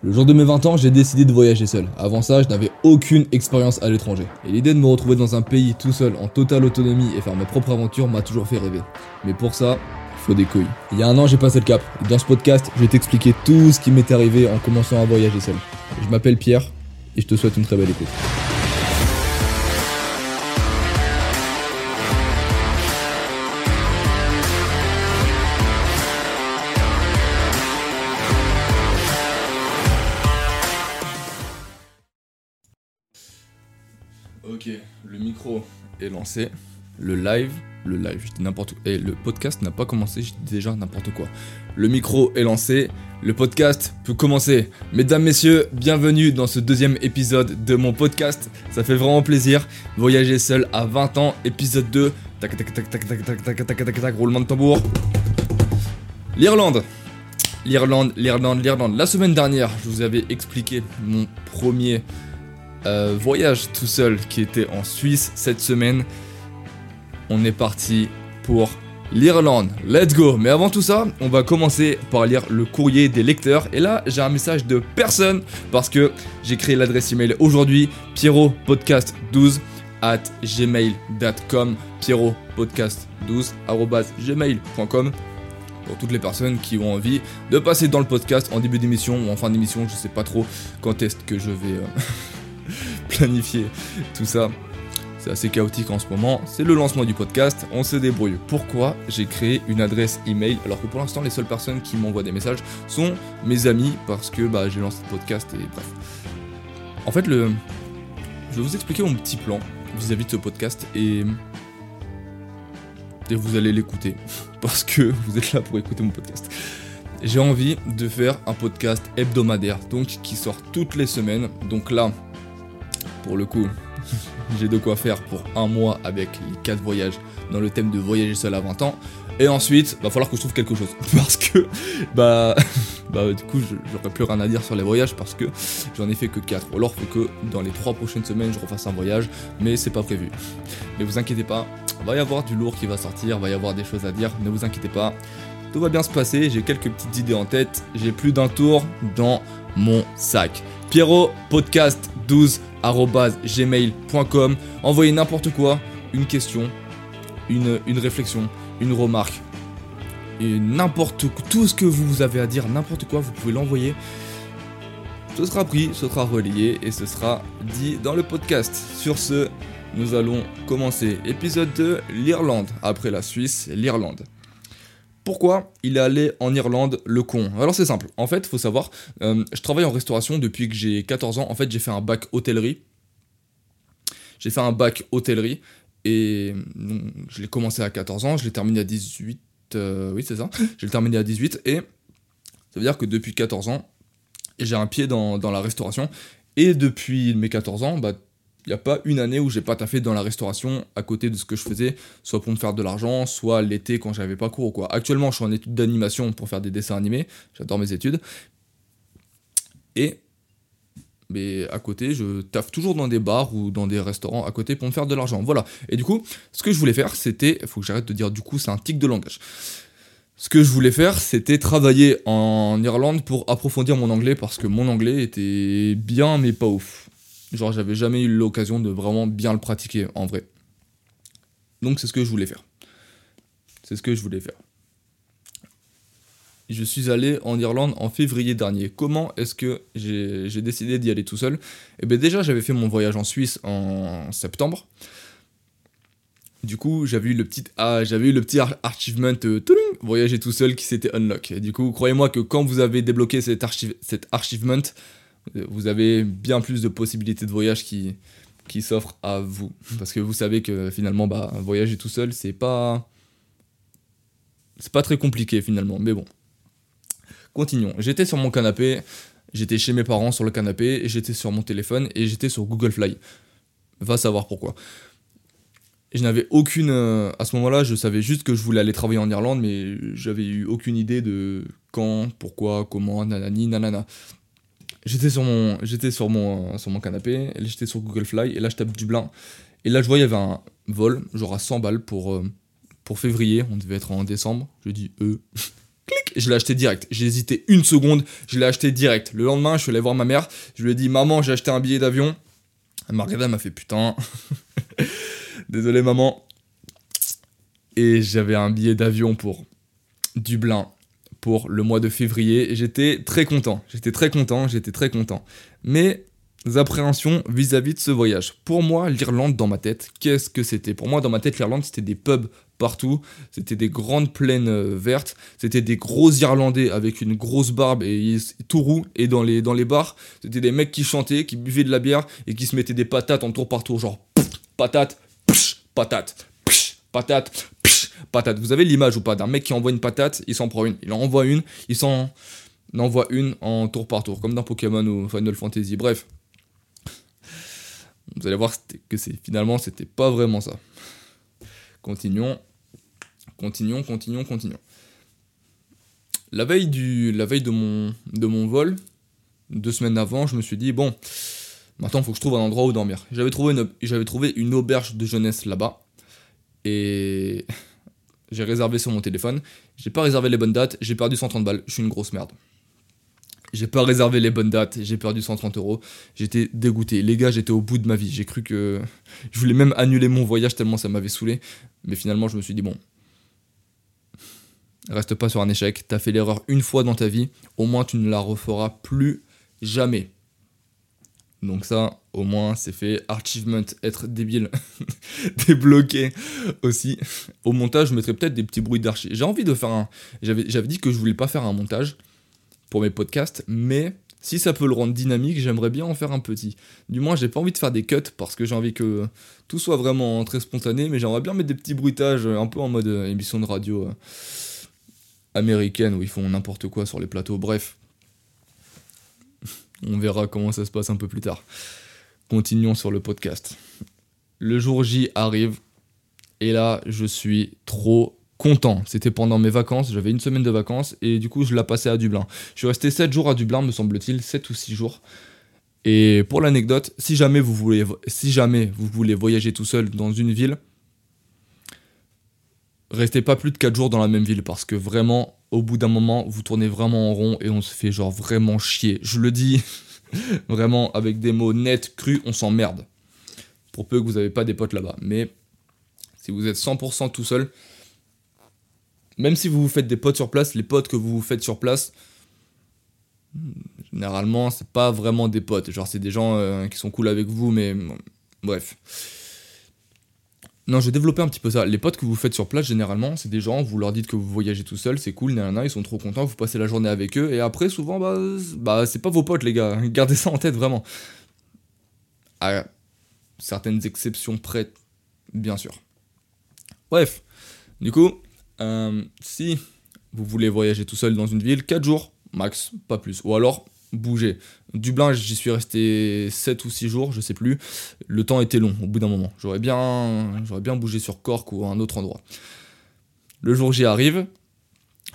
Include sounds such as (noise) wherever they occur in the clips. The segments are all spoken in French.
Le jour de mes 20 ans, j'ai décidé de voyager seul. Avant ça, je n'avais aucune expérience à l'étranger. Et l'idée de me retrouver dans un pays tout seul, en totale autonomie et faire mes propres aventures m'a toujours fait rêver. Mais pour ça, faut des couilles. Il y a un an, j'ai passé le cap. Dans ce podcast, je vais t'expliquer tout ce qui m'est arrivé en commençant à voyager seul. Je m'appelle Pierre et je te souhaite une très belle écoute. Micro est lancé. Le live, le live, je dis n'importe quoi. Et le podcast n'a pas commencé, je dis déjà n'importe quoi. Le micro est lancé, le podcast peut commencer. Mesdames, messieurs, bienvenue dans ce deuxième épisode de mon podcast. Ça fait vraiment plaisir. Voyager seul à 20 ans, épisode 2. Tac tac tac tac tac tac tac tac tac tac roulement de tambour. L'Irlande. L'Irlande, l'Irlande, l'Irlande. La semaine dernière, je vous avais expliqué mon premier euh, voyage tout seul qui était en Suisse cette semaine. On est parti pour l'Irlande. Let's go Mais avant tout ça, on va commencer par lire le courrier des lecteurs. Et là, j'ai un message de personne parce que j'ai créé l'adresse email aujourd'hui, pierropodcast12 at gmail.com pierropodcast12 gmail.com pour toutes les personnes qui ont envie de passer dans le podcast en début d'émission ou en fin d'émission, je sais pas trop quand est-ce que je vais euh, (laughs) planifier tout ça. C'est assez chaotique en ce moment. C'est le lancement du podcast. On se débrouille. Pourquoi j'ai créé une adresse email alors que pour l'instant les seules personnes qui m'envoient des messages sont mes amis parce que bah, j'ai lancé le podcast et bref. En fait, le... je vais vous expliquer mon petit plan vis-à-vis de ce podcast et et vous allez l'écouter (laughs) parce que vous êtes là pour écouter mon podcast. J'ai envie de faire un podcast hebdomadaire, donc qui sort toutes les semaines. Donc là, pour le coup, (laughs) j'ai de quoi faire pour un mois avec les 4 voyages dans le thème de voyager seul à 20 ans. Et ensuite, va falloir que je trouve quelque chose. (laughs) Parce que, bah, (laughs) bah du coup, j'aurais plus rien à dire sur les voyages parce que j'en ai fait que 4. Alors, faut que dans les 3 prochaines semaines, je refasse un voyage, mais c'est pas prévu. Mais vous inquiétez pas, va y avoir du lourd qui va sortir, va y avoir des choses à dire, ne vous inquiétez pas. Tout va bien se passer, j'ai quelques petites idées en tête, j'ai plus d'un tour dans mon sac. Pierrot podcast 12 gmail.com Envoyez n'importe quoi, une question, une, réflexion, une remarque, et n'importe tout ce que vous avez à dire, n'importe quoi, vous pouvez l'envoyer. Ce sera pris, ce sera relayé et ce sera dit dans le podcast. Sur ce, nous allons commencer. Épisode 2, l'Irlande. Après la Suisse, l'Irlande. Pourquoi il est allé en Irlande, le con Alors c'est simple. En fait, faut savoir, euh, je travaille en restauration depuis que j'ai 14 ans. En fait, j'ai fait un bac hôtellerie. J'ai fait un bac hôtellerie et je l'ai commencé à 14 ans, je l'ai terminé à 18. euh, oui, c'est ça. Je l'ai terminé à 18 et ça veut dire que depuis 14 ans, j'ai un pied dans, dans la restauration. Et depuis mes 14 ans, bah, n'y a pas une année où j'ai pas taffé dans la restauration à côté de ce que je faisais, soit pour me faire de l'argent, soit l'été quand j'avais pas cours ou quoi. Actuellement, je suis en études d'animation pour faire des dessins animés, j'adore mes études. Et mais à côté, je taffe toujours dans des bars ou dans des restaurants à côté pour me faire de l'argent. Voilà. Et du coup, ce que je voulais faire, c'était, faut que j'arrête de dire du coup, c'est un tic de langage. Ce que je voulais faire, c'était travailler en Irlande pour approfondir mon anglais parce que mon anglais était bien mais pas ouf. Genre, j'avais jamais eu l'occasion de vraiment bien le pratiquer en vrai. Donc, c'est ce que je voulais faire. C'est ce que je voulais faire. Je suis allé en Irlande en février dernier. Comment est-ce que j'ai décidé d'y aller tout seul? Eh bien, déjà, j'avais fait mon voyage en Suisse en septembre. Du coup, j'avais eu le petit, ah, j'avais eu le petit achievement euh, voyager tout seul qui s'était unlock. Et du coup, croyez-moi que quand vous avez débloqué cet, archive, cet achievement, vous avez bien plus de possibilités de voyage qui, qui s'offrent à vous. Parce que vous savez que finalement, bah, voyager tout seul, c'est pas. C'est pas très compliqué finalement, mais bon. Continuons. J'étais sur mon canapé, j'étais chez mes parents sur le canapé, j'étais sur mon téléphone et j'étais sur Google Fly. Va savoir pourquoi. Je n'avais aucune. Euh, à ce moment-là, je savais juste que je voulais aller travailler en Irlande, mais j'avais eu aucune idée de quand, pourquoi, comment, nanani, nanana. J'étais sur mon, j'étais sur canapé, j'étais sur Google Fly, et là je tape Dublin. Et là je vois, il y avait un vol, genre à 100 balles pour, euh, pour février, on devait être en décembre. Je dis, euh. (laughs) clic, je l'ai acheté direct. J'ai hésité une seconde, je l'ai acheté direct. Le lendemain, je suis allé voir ma mère, je lui ai dit Maman, j'ai acheté un billet d'avion. Elle m'a regardé, elle m'a fait Putain. (laughs) Désolé, maman. Et j'avais un billet d'avion pour Dublin pour le mois de février. J'étais très content. J'étais très content, j'étais très content. Mais appréhensions vis-à-vis de ce voyage. Pour moi, l'Irlande dans ma tête, qu'est-ce que c'était? Pour moi, dans ma tête, l'Irlande, c'était des pubs partout, c'était des grandes plaines euh, vertes, c'était des gros Irlandais avec une grosse barbe et tout roux, et dans les, dans les bars, c'était des mecs qui chantaient, qui buvaient de la bière et qui se mettaient des patates en tour par tour, genre patate, patate, patate, patate. Vous avez l'image ou pas d'un mec qui envoie une patate, il s'en prend une, il en envoie une, il s'en envoie une en tour par tour, comme dans Pokémon ou Final Fantasy. Bref, vous allez voir que c'est finalement c'était pas vraiment ça. Continuons, continuons, continuons, continuons. La veille, du, la veille de, mon, de mon vol, deux semaines avant, je me suis dit bon, maintenant il faut que je trouve un endroit où dormir. J'avais trouvé j'avais trouvé une auberge de jeunesse là-bas et j'ai réservé sur mon téléphone. J'ai pas réservé les bonnes dates, j'ai perdu 130 balles. Je suis une grosse merde. J'ai pas réservé les bonnes dates, j'ai perdu 130 euros. J'étais dégoûté. Les gars, j'étais au bout de ma vie. J'ai cru que. (laughs) Je voulais même annuler mon voyage tellement ça m'avait saoulé. Mais finalement, je me suis dit, bon. Reste pas sur un échec. T'as fait l'erreur une fois dans ta vie. Au moins, tu ne la referas plus jamais. Donc, ça, au moins, c'est fait. Achievement, être débile. (laughs) Débloqué aussi. Au montage, je mettrais peut-être des petits bruits d'archi. J'ai envie de faire un. J'avais dit que je voulais pas faire un montage pour mes podcasts, mais si ça peut le rendre dynamique, j'aimerais bien en faire un petit. Du moins, j'ai pas envie de faire des cuts parce que j'ai envie que tout soit vraiment très spontané, mais j'aimerais bien mettre des petits bruitages un peu en mode euh, émission de radio euh, américaine où ils font n'importe quoi sur les plateaux. Bref, on verra comment ça se passe un peu plus tard. Continuons sur le podcast. Le jour J arrive et là, je suis trop content. C'était pendant mes vacances, j'avais une semaine de vacances et du coup je la passais à Dublin. Je suis resté 7 jours à Dublin, me semble-t-il, 7 ou 6 jours. Et pour l'anecdote, si jamais vous voulez voyager tout seul dans une ville, restez pas plus de 4 jours dans la même ville parce que vraiment au bout d'un moment, vous tournez vraiment en rond et on se fait genre vraiment chier. Je le dis (laughs) vraiment avec des mots nets, crus, on s'emmerde. Pour peu que vous n'avez pas des potes là-bas, mais si vous êtes 100% tout seul, même si vous vous faites des potes sur place, les potes que vous vous faites sur place, généralement, c'est pas vraiment des potes. Genre, c'est des gens euh, qui sont cool avec vous, mais bref. Non, je vais développer un petit peu ça. Les potes que vous faites sur place, généralement, c'est des gens, vous leur dites que vous voyagez tout seul, c'est cool, nanana, ils sont trop contents, vous passez la journée avec eux, et après, souvent, bah, bah c'est pas vos potes, les gars. (laughs) Gardez ça en tête, vraiment. À certaines exceptions près, bien sûr. Bref, du coup, euh, si vous voulez voyager tout seul dans une ville, 4 jours, max, pas plus. Ou alors, bouger. Dublin, j'y suis resté 7 ou 6 jours, je sais plus. Le temps était long au bout d'un moment. J'aurais bien, j'aurais bien bougé sur Cork ou un autre endroit. Le jour j'y arrive,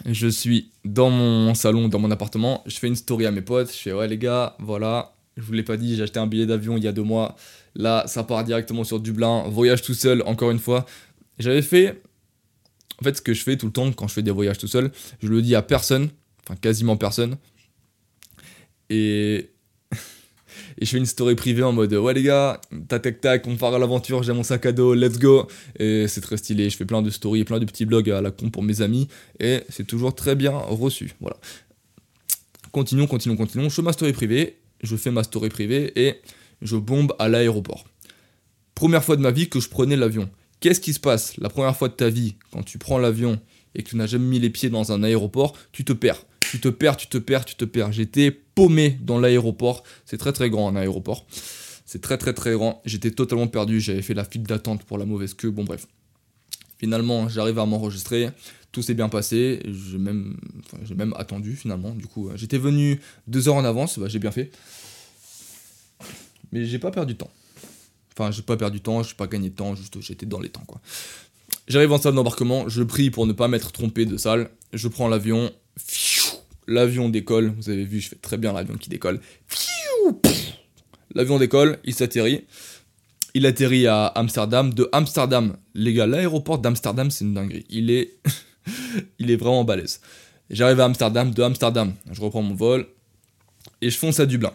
je suis dans mon salon, dans mon appartement, je fais une story à mes potes, je fais ouais les gars, voilà, je vous l'ai pas dit, j'ai acheté un billet d'avion il y a deux mois. Là, ça part directement sur Dublin, voyage tout seul, encore une fois. J'avais fait en fait, ce que je fais tout le temps quand je fais des voyages tout seul, je le dis à personne, enfin quasiment personne. (laughs) Et, je fais une story privée en mode ouais les gars, tac tac on part à l'aventure, j'ai mon sac à dos, let's go. Et c'est très stylé, je fais plein de stories plein de petits blogs à la con pour mes amis et c'est toujours très bien reçu. Voilà. Continuons, continuons, continuons. Je fais ma story privée, je fais ma story privée et je bombe à l'aéroport. Première fois de ma vie que je prenais l'avion. Qu'est-ce qui se passe? La première fois de ta vie quand tu prends l'avion et que tu n'as jamais mis les pieds dans un aéroport Tu te perds. Tu te perds, tu te perds, tu te perds. J'étais paumé dans l'aéroport. C'est très très grand un aéroport. C'est très très très grand. J'étais totalement perdu. J'avais fait la file d'attente pour la mauvaise queue. Bon bref. Finalement, j'arrive à m'enregistrer. Tout s'est bien passé. J'ai même, attendu finalement. Du coup, j'étais venu deux heures en avance. Bah, j'ai bien fait. Mais j'ai pas perdu de temps. Enfin, j'ai pas perdu de temps, j'ai pas gagné de temps, juste j'étais dans les temps quoi. J'arrive en salle d'embarquement, je prie pour ne pas m'être trompé de salle, je prends l'avion, l'avion décolle, vous avez vu, je fais très bien l'avion qui décolle. L'avion décolle, il s'atterrit. Il atterrit à Amsterdam. De Amsterdam, les gars, l'aéroport d'Amsterdam, c'est une dinguerie. Il est, (laughs) il est vraiment balèze. J'arrive à Amsterdam, de Amsterdam, je reprends mon vol et je fonce à Dublin.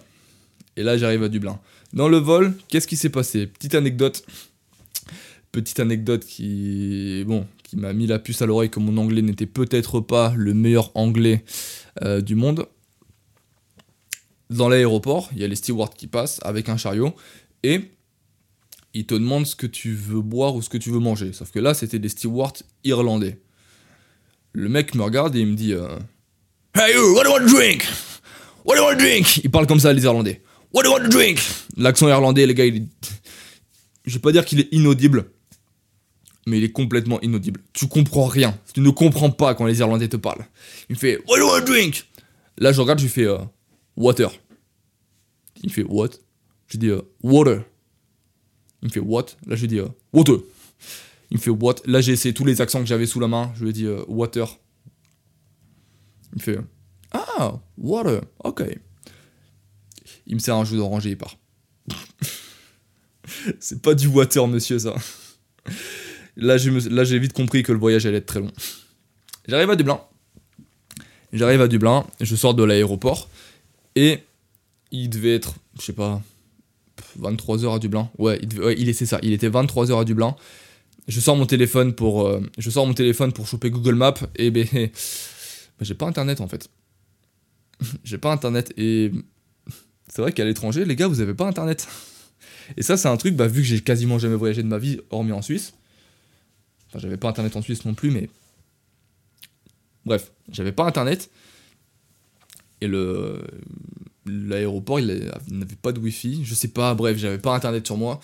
Et là, j'arrive à Dublin. Dans le vol, qu'est-ce qui s'est passé? Petite anecdote. Petite anecdote qui, bon, qui m'a mis la puce à l'oreille que mon anglais n'était peut-être pas le meilleur anglais euh, du monde. Dans l'aéroport, il y a les stewards qui passent avec un chariot et ils te demandent ce que tu veux boire ou ce que tu veux manger. Sauf que là, c'était des stewards irlandais. Le mec me regarde et il me dit euh, Hey you, what do you want to drink? What do you want to drink? Il parle comme ça, les Irlandais. What do you want to drink? L'accent irlandais, les gars, il. Je vais pas dire qu'il est inaudible, mais il est complètement inaudible. Tu comprends rien. Tu ne comprends pas quand les Irlandais te parlent. Il me fait What do to drink? Là, je regarde, je lui fais euh, Water. Il me fait What? Je dis euh, Water. Il me fait What? Là, je lui dis Water. Il me fait what? Là, j'ai essayé tous les accents que j'avais sous la main. Je lui ai dit euh, water. Il me fait ah water. Ok. Il me sert un jus d'oranger et il part. (laughs) C'est pas du water, monsieur, ça. Là, j'ai vite compris que le voyage allait être très long. J'arrive à Dublin. J'arrive à Dublin, je sors de l'aéroport et il devait être, je sais pas, 23h à Dublin. Ouais, il, il ça. Il était 23h à Dublin je sors mon téléphone pour, euh, je sors mon téléphone pour choper Google Maps et ben, (laughs) ben, j'ai pas internet en fait. (laughs) j'ai pas internet et c'est vrai qu'à l'étranger, les gars, vous avez pas internet. Et ça, c'est un truc, bah, vu que j'ai quasiment jamais voyagé de ma vie, hormis en Suisse. Enfin, j'avais pas internet en Suisse non plus, mais. Bref, j'avais pas internet. Et le. L'aéroport, il n'avait pas de wifi. Je sais pas, bref, j'avais pas internet sur moi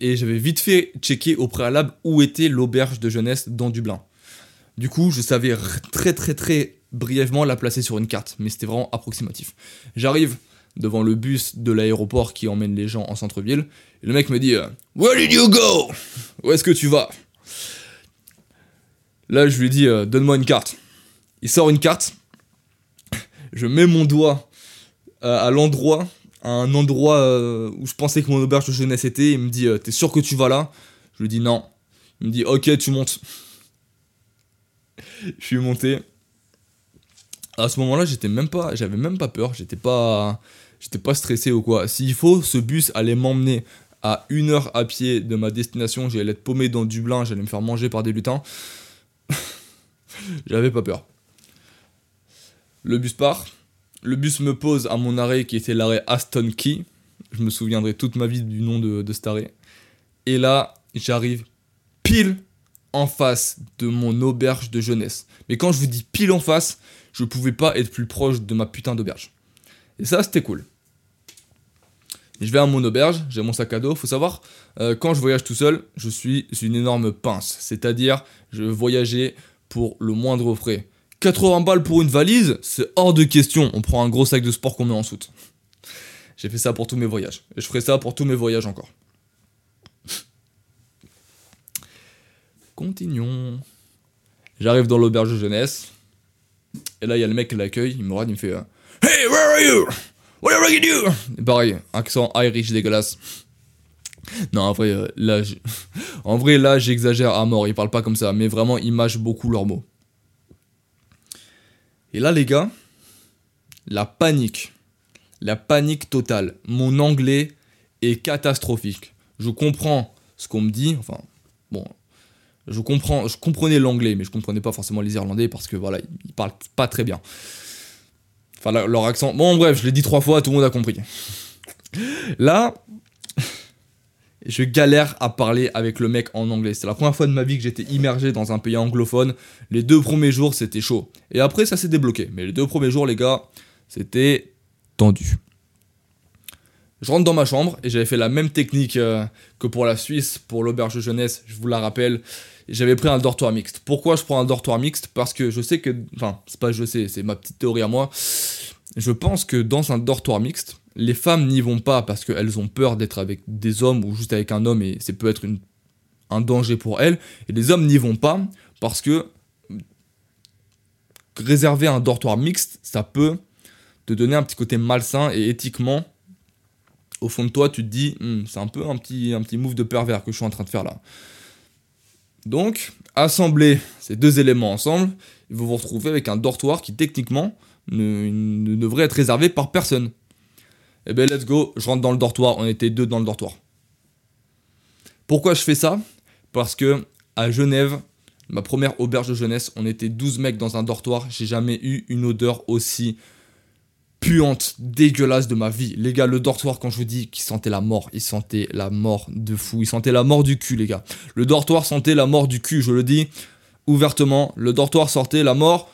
et j'avais vite fait checker au préalable où était l'auberge de jeunesse dans Dublin. Du coup, je savais très très très brièvement la placer sur une carte, mais c'était vraiment approximatif. J'arrive devant le bus de l'aéroport qui emmène les gens en centre-ville, et le mec me dit euh, Where did you go? Où est-ce que tu vas? Là, je lui dis euh, Donne-moi une carte. Il sort une carte, je mets mon doigt euh, à l'endroit un endroit euh, où je pensais que mon auberge de jeunesse était. Il me dit T'es sûr que tu vas là? Je lui dis Non. Il me dit Ok, tu montes. (laughs) je suis monté. À ce moment-là, j'étais même pas, j'avais même pas peur. J'étais pas, j'étais pas stressé ou quoi. S'il faut, ce bus allait m'emmener à une heure à pied de ma destination. J'allais être paumé dans Dublin. J'allais me faire manger par des lutins. J'avais pas peur. Le bus part. Le bus me pose à mon arrêt qui était l'arrêt Aston Key. Je me souviendrai toute ma vie du nom de, cet arrêt. Et là, j'arrive pile en face de mon auberge de jeunesse. Mais quand je vous dis pile en face, je pouvais pas être plus proche de ma putain d'auberge. Et ça, c'était cool. Je vais à mon auberge, j'ai mon sac à dos. Faut savoir, euh, quand je voyage tout seul, je suis une énorme pince. C'est-à-dire, je voyageais pour le moindre frais. 80 balles pour une valise, c'est hors de question. On prend un gros sac de sport qu'on met en soute. J'ai fait ça pour tous mes voyages. Et je ferai ça pour tous mes voyages encore. Continuons. J'arrive dans l'auberge de jeunesse. Et là, il y a le mec qui l'accueille. Il me regarde, il me fait euh, Hey, where are you? What are you do? Et pareil, accent Irish dégueulasse. Non, en vrai, euh, là, (laughs) là, j'exagère à mort. Ils parlent pas comme ça, mais vraiment, ils mâchent beaucoup leurs mots. Et là, les gars, la panique. La panique totale. Mon anglais est catastrophique. Je comprends ce qu'on me dit. Enfin, bon, je comprends, je comprenais l'anglais, mais je comprenais pas forcément les Irlandais parce que voilà, ils parlent pas très bien. Enfin, leur accent. Bon, bref, je l'ai dit trois fois, tout le monde a compris. Là, je galère à parler avec le mec en anglais. C'est la première fois de ma vie que j'étais immergé dans un pays anglophone. Les deux premiers jours, c'était chaud. Et après, ça s'est débloqué. Mais les deux premiers jours, les gars, c'était tendu. Je rentre dans ma chambre et j'avais fait la même technique euh, que pour la Suisse, pour l'auberge jeunesse, je vous la rappelle. J'avais pris un dortoir mixte. Pourquoi je prends un dortoir mixte? Parce que je sais que. Enfin, c'est pas je sais, c'est ma petite théorie à moi. Je pense que dans un dortoir mixte, les femmes n'y vont pas parce qu'elles ont peur d'être avec des hommes ou juste avec un homme et c'est peut être un danger pour elles. Et les hommes n'y vont pas parce que réserver un dortoir mixte, ça peut te donner un petit côté malsain et éthiquement, au fond de toi, tu te dis, hmm, c'est un peu un petit, un move de pervers que je suis en train de faire là. Donc, assembler ces deux éléments ensemble, vous vous retrouvez avec un dortoir qui techniquement ne devrait être réservé par personne. Eh ben let's go, je rentre dans le dortoir, on était deux dans le dortoir. Pourquoi je fais ça? Parce que à Genève, ma première auberge de jeunesse, on était 12 mecs dans un dortoir, j'ai jamais eu une odeur aussi puante, dégueulasse de ma vie. Les gars, le dortoir, quand je vous dis qu'il sentait la mort, il sentait la mort de fou, il sentait la mort du cul, les gars. Le dortoir sentait la mort du cul, je le dis ouvertement. Le dortoir sortait la mort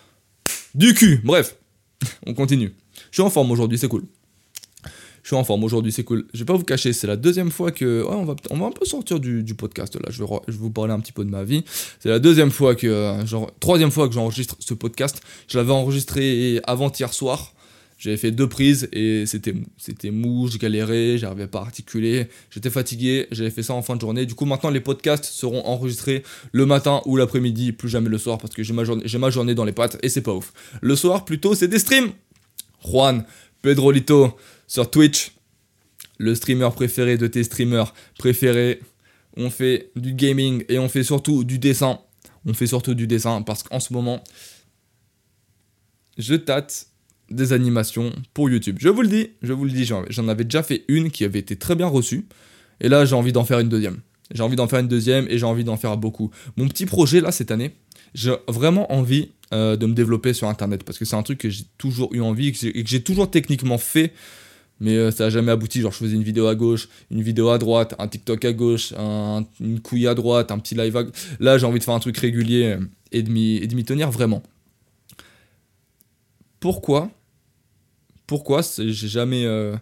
du cul. Bref, (laughs) on continue. Je suis en forme aujourd'hui, c'est cool. Suis en forme aujourd'hui, c'est cool. Je vais pas vous cacher, c'est la deuxième fois que. On va, on va un peu sortir du, podcast là. Je vais, je vous parler un petit peu de ma vie. C'est la deuxième fois que. Genre, troisième fois que j'enregistre ce podcast. Je l'avais enregistré avant-hier soir. J'avais fait deux prises et c'était mou. C'était mou, je galérais, j'arrivais pas à articuler, j'étais fatigué, j'avais fait ça en fin de journée. Du coup, maintenant, les podcasts seront enregistrés le matin ou l'après-midi, plus jamais le soir parce que j'ai ma, journée, ma journée dans les pattes et c'est pas ouf. Le soir, plutôt, c'est des streams. Juan, Pedrolito sur Twitch, le streamer préféré de tes streamers préférés. On fait du gaming et on fait surtout du dessin. On fait surtout du dessin parce qu'en ce moment, je tâte des animations pour YouTube. Je vous le dis, je vous le dis, j'en avais déjà fait une qui avait été très bien reçue. Et là, j'ai envie d'en faire une deuxième. J'ai envie d'en faire une deuxième et j'ai envie d'en faire beaucoup. Mon petit projet là cette année, j'ai vraiment envie euh, de me développer sur Internet parce que c'est un truc que j'ai toujours eu envie et que j'ai toujours techniquement fait. Mais euh, ça n'a jamais abouti. Genre, je faisais une vidéo à gauche, une vidéo à droite, un TikTok à gauche, une couille à droite, un petit live à Là, j'ai envie de faire un truc régulier et de m'y tenir vraiment. Pourquoi? Pourquoi j'ai jamais euh,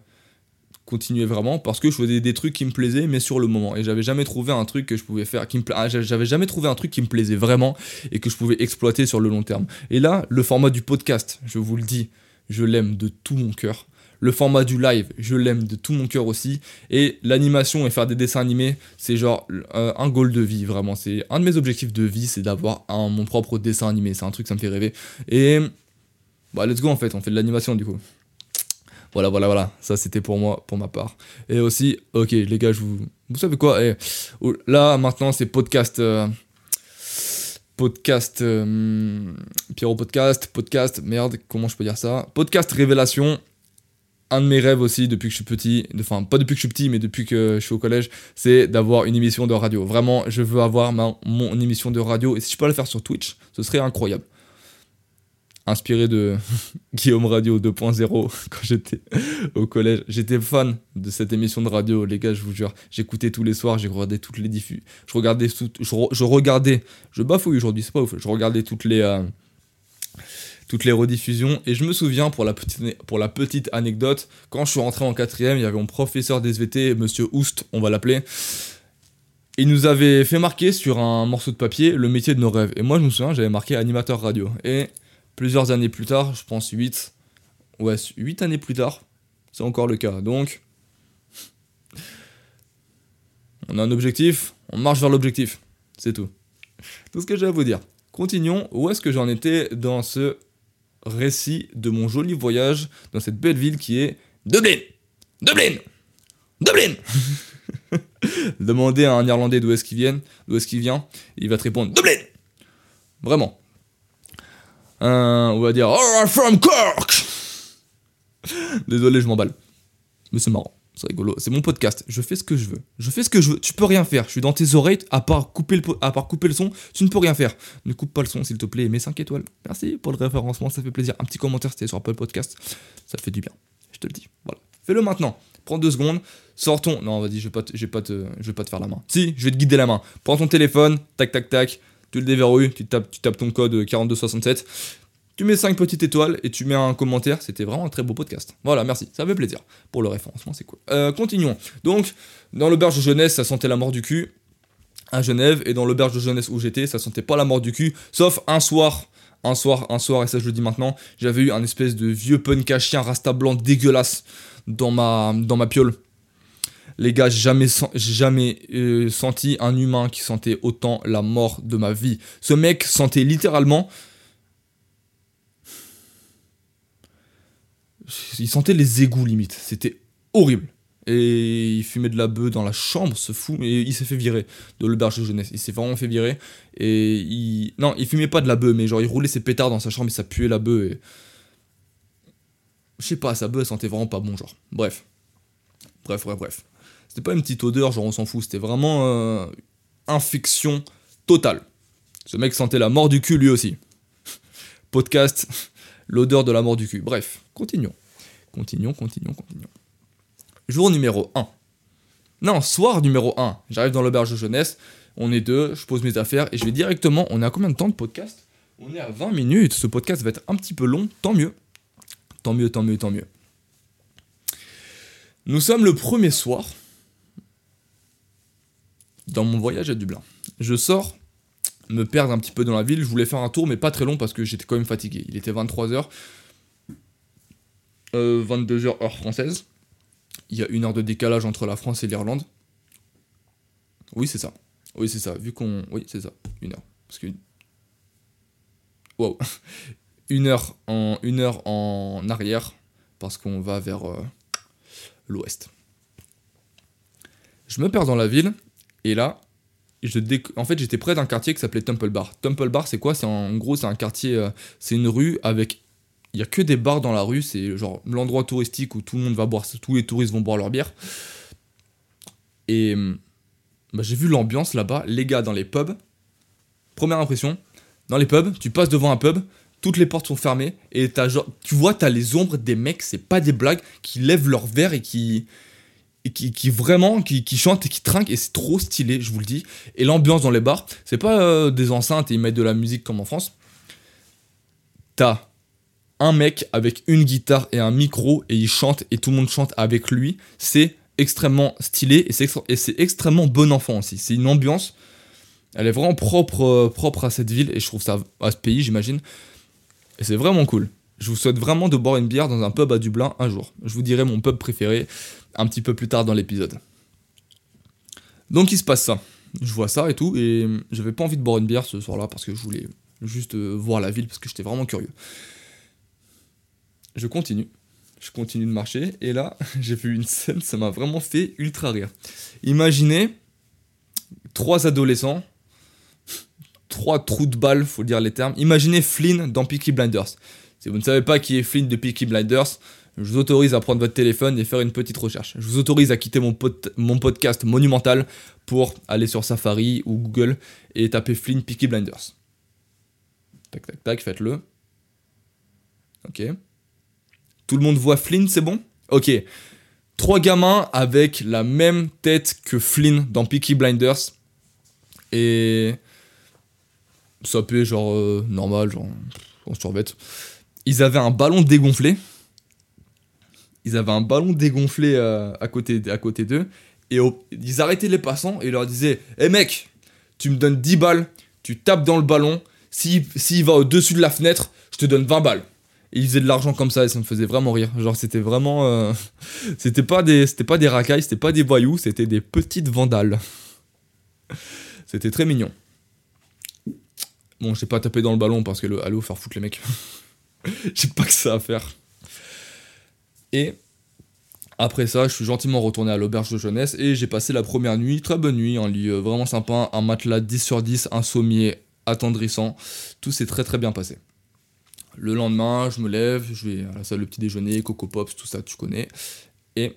continué vraiment Parce que je faisais des trucs qui me plaisaient, mais sur le moment. Et j'avais jamais trouvé un truc que je pouvais faire, qui me ah, j'avais jamais trouvé un truc qui me plaisait vraiment et que je pouvais exploiter sur le long terme. Et là, le format du podcast, je vous le dis, je l'aime de tout mon cœur. Le format du live, je l'aime de tout mon cœur aussi. Et l'animation et faire des dessins animés, c'est genre euh, un goal de vie, vraiment. C'est un de mes objectifs de vie, c'est d'avoir mon propre dessin animé. C'est un truc, ça me fait rêver. Et bah, let's go en fait, on fait de l'animation du coup. Voilà, voilà, voilà. Ça, c'était pour moi, pour ma part. Et aussi, ok, les gars, je vous. Vous savez quoi? Eh, Là, maintenant, c'est podcast. Euh, podcast. Euh, Pierrot Podcast. Podcast. Merde, comment je peux dire ça? Podcast Révélation. Un de mes rêves aussi depuis que je suis petit, enfin pas depuis que je suis petit, mais depuis que je suis au collège, c'est d'avoir une émission de radio. Vraiment, je veux avoir ma, mon émission de radio et si je peux la faire sur Twitch, ce serait incroyable inspiré de (laughs) Guillaume Radio 2.0 quand j'étais au collège. J'étais fan de cette émission de radio, les gars, je vous jure. J'écoutais tous les soirs, j'ai regardé toutes les diffus. Je regardais, je, regardais, je bafouille aujourd'hui, c'est pas ouf. Je regardais toutes les, euh, toutes les rediffusions et je me souviens pour la petite, pour la petite anecdote, quand je suis rentré en quatrième, il y avait mon professeur d'SVT, Monsieur Oust, on va l'appeler. Il nous avait fait marquer sur un morceau de papier le métier de nos rêves. Et moi, je me souviens, j'avais marqué animateur radio. Et plusieurs années plus tard, je pense 8, ouais, 8 années plus tard, c'est encore le cas. Donc, on a un objectif, on marche vers l'objectif. C'est tout. Tout ce que j'ai à vous dire. Continuons. Où est-ce que j'en étais dans ce récit de mon joli voyage dans cette belle ville qui est Dublin Dublin Dublin (laughs) Demandez à un Irlandais d'où est-ce qu'il vient, d'où est-ce qu'il vient, il va te répondre Dublin Vraiment on va dire Oh, from Cork Désolé, je m'emballe. Mais c'est marrant, c'est rigolo. C'est mon podcast, je fais ce que je veux. Je fais ce que je veux. Tu peux rien faire. Je suis dans tes oreilles, à part couper le, à part couper le son, tu ne peux rien faire. Ne coupe pas le son, s'il te plaît, mets 5 étoiles. Merci pour le référencement, ça fait plaisir. Un petit commentaire, c'était sur Apple Podcast, ça fait du bien. Je te le dis. Voilà. Fais-le maintenant. Prends deux secondes. Sortons. Non, vas-y, je vais pas te, je vais pas te, je vais pas te faire la main. Si, je vais te guider la main. Prends ton téléphone, tac, tac, tac tu le déverrouilles, tu tapes, tu tapes ton code 4267, tu mets 5 petites étoiles et tu mets un commentaire. C'était vraiment un très beau podcast. Voilà, merci, ça fait plaisir. Pour le référencement, c'est cool. Euh, continuons. Donc, dans l'auberge de jeunesse, ça sentait la mort du cul à Genève, et dans l'auberge de jeunesse où j'étais, ça sentait pas la mort du cul, sauf un soir. Un soir, un soir, et ça je le dis maintenant, j'avais eu un espèce de vieux punk à chien rasta blanc dégueulasse dans ma piole. Les gars, j'ai jamais, jamais euh, senti un humain qui sentait autant la mort de ma vie. Ce mec sentait littéralement. Il sentait les égouts limite. C'était horrible. et il fumait de la bœuf dans la chambre, ce fou, et il s'est fait virer de l'auberge de jeunesse. Il s'est vraiment fait virer. Et il. Non, il fumait pas de la bœuf, mais genre il roulait ses pétards dans sa chambre et ça puait la bœuf. Et... Je sais pas, sa bœuf sentait vraiment pas bon, genre. Bref. Bref, bref, bref. C'était pas une petite odeur, genre on s'en fout, c'était vraiment euh, infection totale. Ce mec sentait la mort du cul lui aussi. (laughs) Podcast, (laughs) l'odeur de la mort du cul. Bref, continuons. Continuons, continuons, continuons. Jour numéro 1. Non, soir numéro 1. J'arrive dans l'auberge de jeunesse, on est deux, je pose mes affaires et je vais directement. On est à combien de temps de podcast? On est à 20 minutes. Ce podcast va être un petit peu long, tant mieux. Tant mieux, tant mieux, tant mieux. Nous sommes le premier soir dans mon voyage à Dublin. Je sors, me perdre un petit peu dans la ville. Je voulais faire un tour, mais pas très long parce que j'étais quand même fatigué. Il était 23h. 22h heure française il y a une heure de décalage entre la France et l'Irlande. Oui, c'est ça. Oui, c'est ça. Vu qu'on. Oui, c'est ça. Une heure. Parce que. Wow. (laughs) Une heure en, une heure en arrière. Parce qu'on va vers euh, l'ouest. Je me perds dans la ville. Et là. Je En fait, j'étais près d'un quartier qui s'appelait Temple Bar. Temple Bar, c'est quoi? C'est en gros, c'est un quartier. Euh, c'est une rue avec il y a que des bars dans la rue, c'est genre l'endroit touristique où tout le monde va boire, tous les touristes vont boire leur bière. Et bah, j'ai vu l'ambiance là-bas, les gars dans les pubs. Première impression, dans les pubs, tu passes devant un pub, toutes les portes sont fermées et as genre, tu vois, t'as les ombres des mecs, c'est pas des blagues, qui lèvent leur verre et qui, qui, vraiment, qui, chantent et qui trinquent et c'est trop stylé, je vous le dis. Et l'ambiance dans les bars, c'est pas euh, des enceintes et ils mettent de la musique comme en France. T'as un mec avec une guitare et un micro et il chante et tout le monde chante avec lui. C'est extrêmement stylé et c'est extrêmement bon enfant aussi. C'est une ambiance, elle est vraiment propre, euh, propre à cette ville et je trouve ça à ce pays, j'imagine. Et c'est vraiment cool. Je vous souhaite vraiment de boire une bière dans un pub à Dublin un jour. Je vous dirai mon pub préféré un petit peu plus tard dans l'épisode. Donc il se passe ça. Je vois ça et tout et j'avais pas envie de boire une bière ce soir-là parce que je voulais juste euh, voir la ville parce que j'étais vraiment curieux je continue. Je continue de marcher et là, (laughs) j'ai vu une scène, ça m'a vraiment fait ultra rire. Imaginez trois adolescents, trois trous de balles, faut dire les termes. Imaginez Flynn dans Peaky Blinders. Si vous ne savez pas qui est Flynn de Peaky Blinders, je vous autorise à prendre votre téléphone et faire une petite recherche. Je vous autorise à quitter mon, podcast monumental pour aller sur Safari ou Google et taper Flynn Peaky Blinders. Tac, tac, tac, faites-le. Ok. Tout le monde voit Flynn, c'est bon? Ok. Trois gamins avec la même tête que Flynn dans Peaky Blinders. Et. Ça peut genre euh, normal, genre. On se. Ils avaient un ballon dégonflé. Ils avaient un ballon dégonflé euh, à côté, à côté d'eux. Et ils arrêtaient les passants et leur disaient Hé hey mec, tu me donnes 10 balles, tu tapes dans le ballon. S'il va au-dessus de la fenêtre, je te donne 20 balles. Et ils faisaient de l'argent comme ça et ça me faisait vraiment rire. Genre c'était vraiment... Euh, (laughs) c'était pas des pas des racailles, c'était pas des voyous, c'était des petites vandales. (laughs) c'était très mignon. Bon, j'ai pas tapé dans le ballon parce que le allô faire foutre les mecs. (laughs) (laughs) j'ai pas que ça à faire. Et après ça, je suis gentiment retourné à l'auberge de jeunesse et j'ai passé la première nuit, très bonne nuit, un lit euh, vraiment sympa, un matelas 10 sur 10, un sommier attendrissant. Tout s'est très très bien passé. Le lendemain, je me lève, je vais à la salle de petit déjeuner, Coco Pops, tout ça, tu connais. Et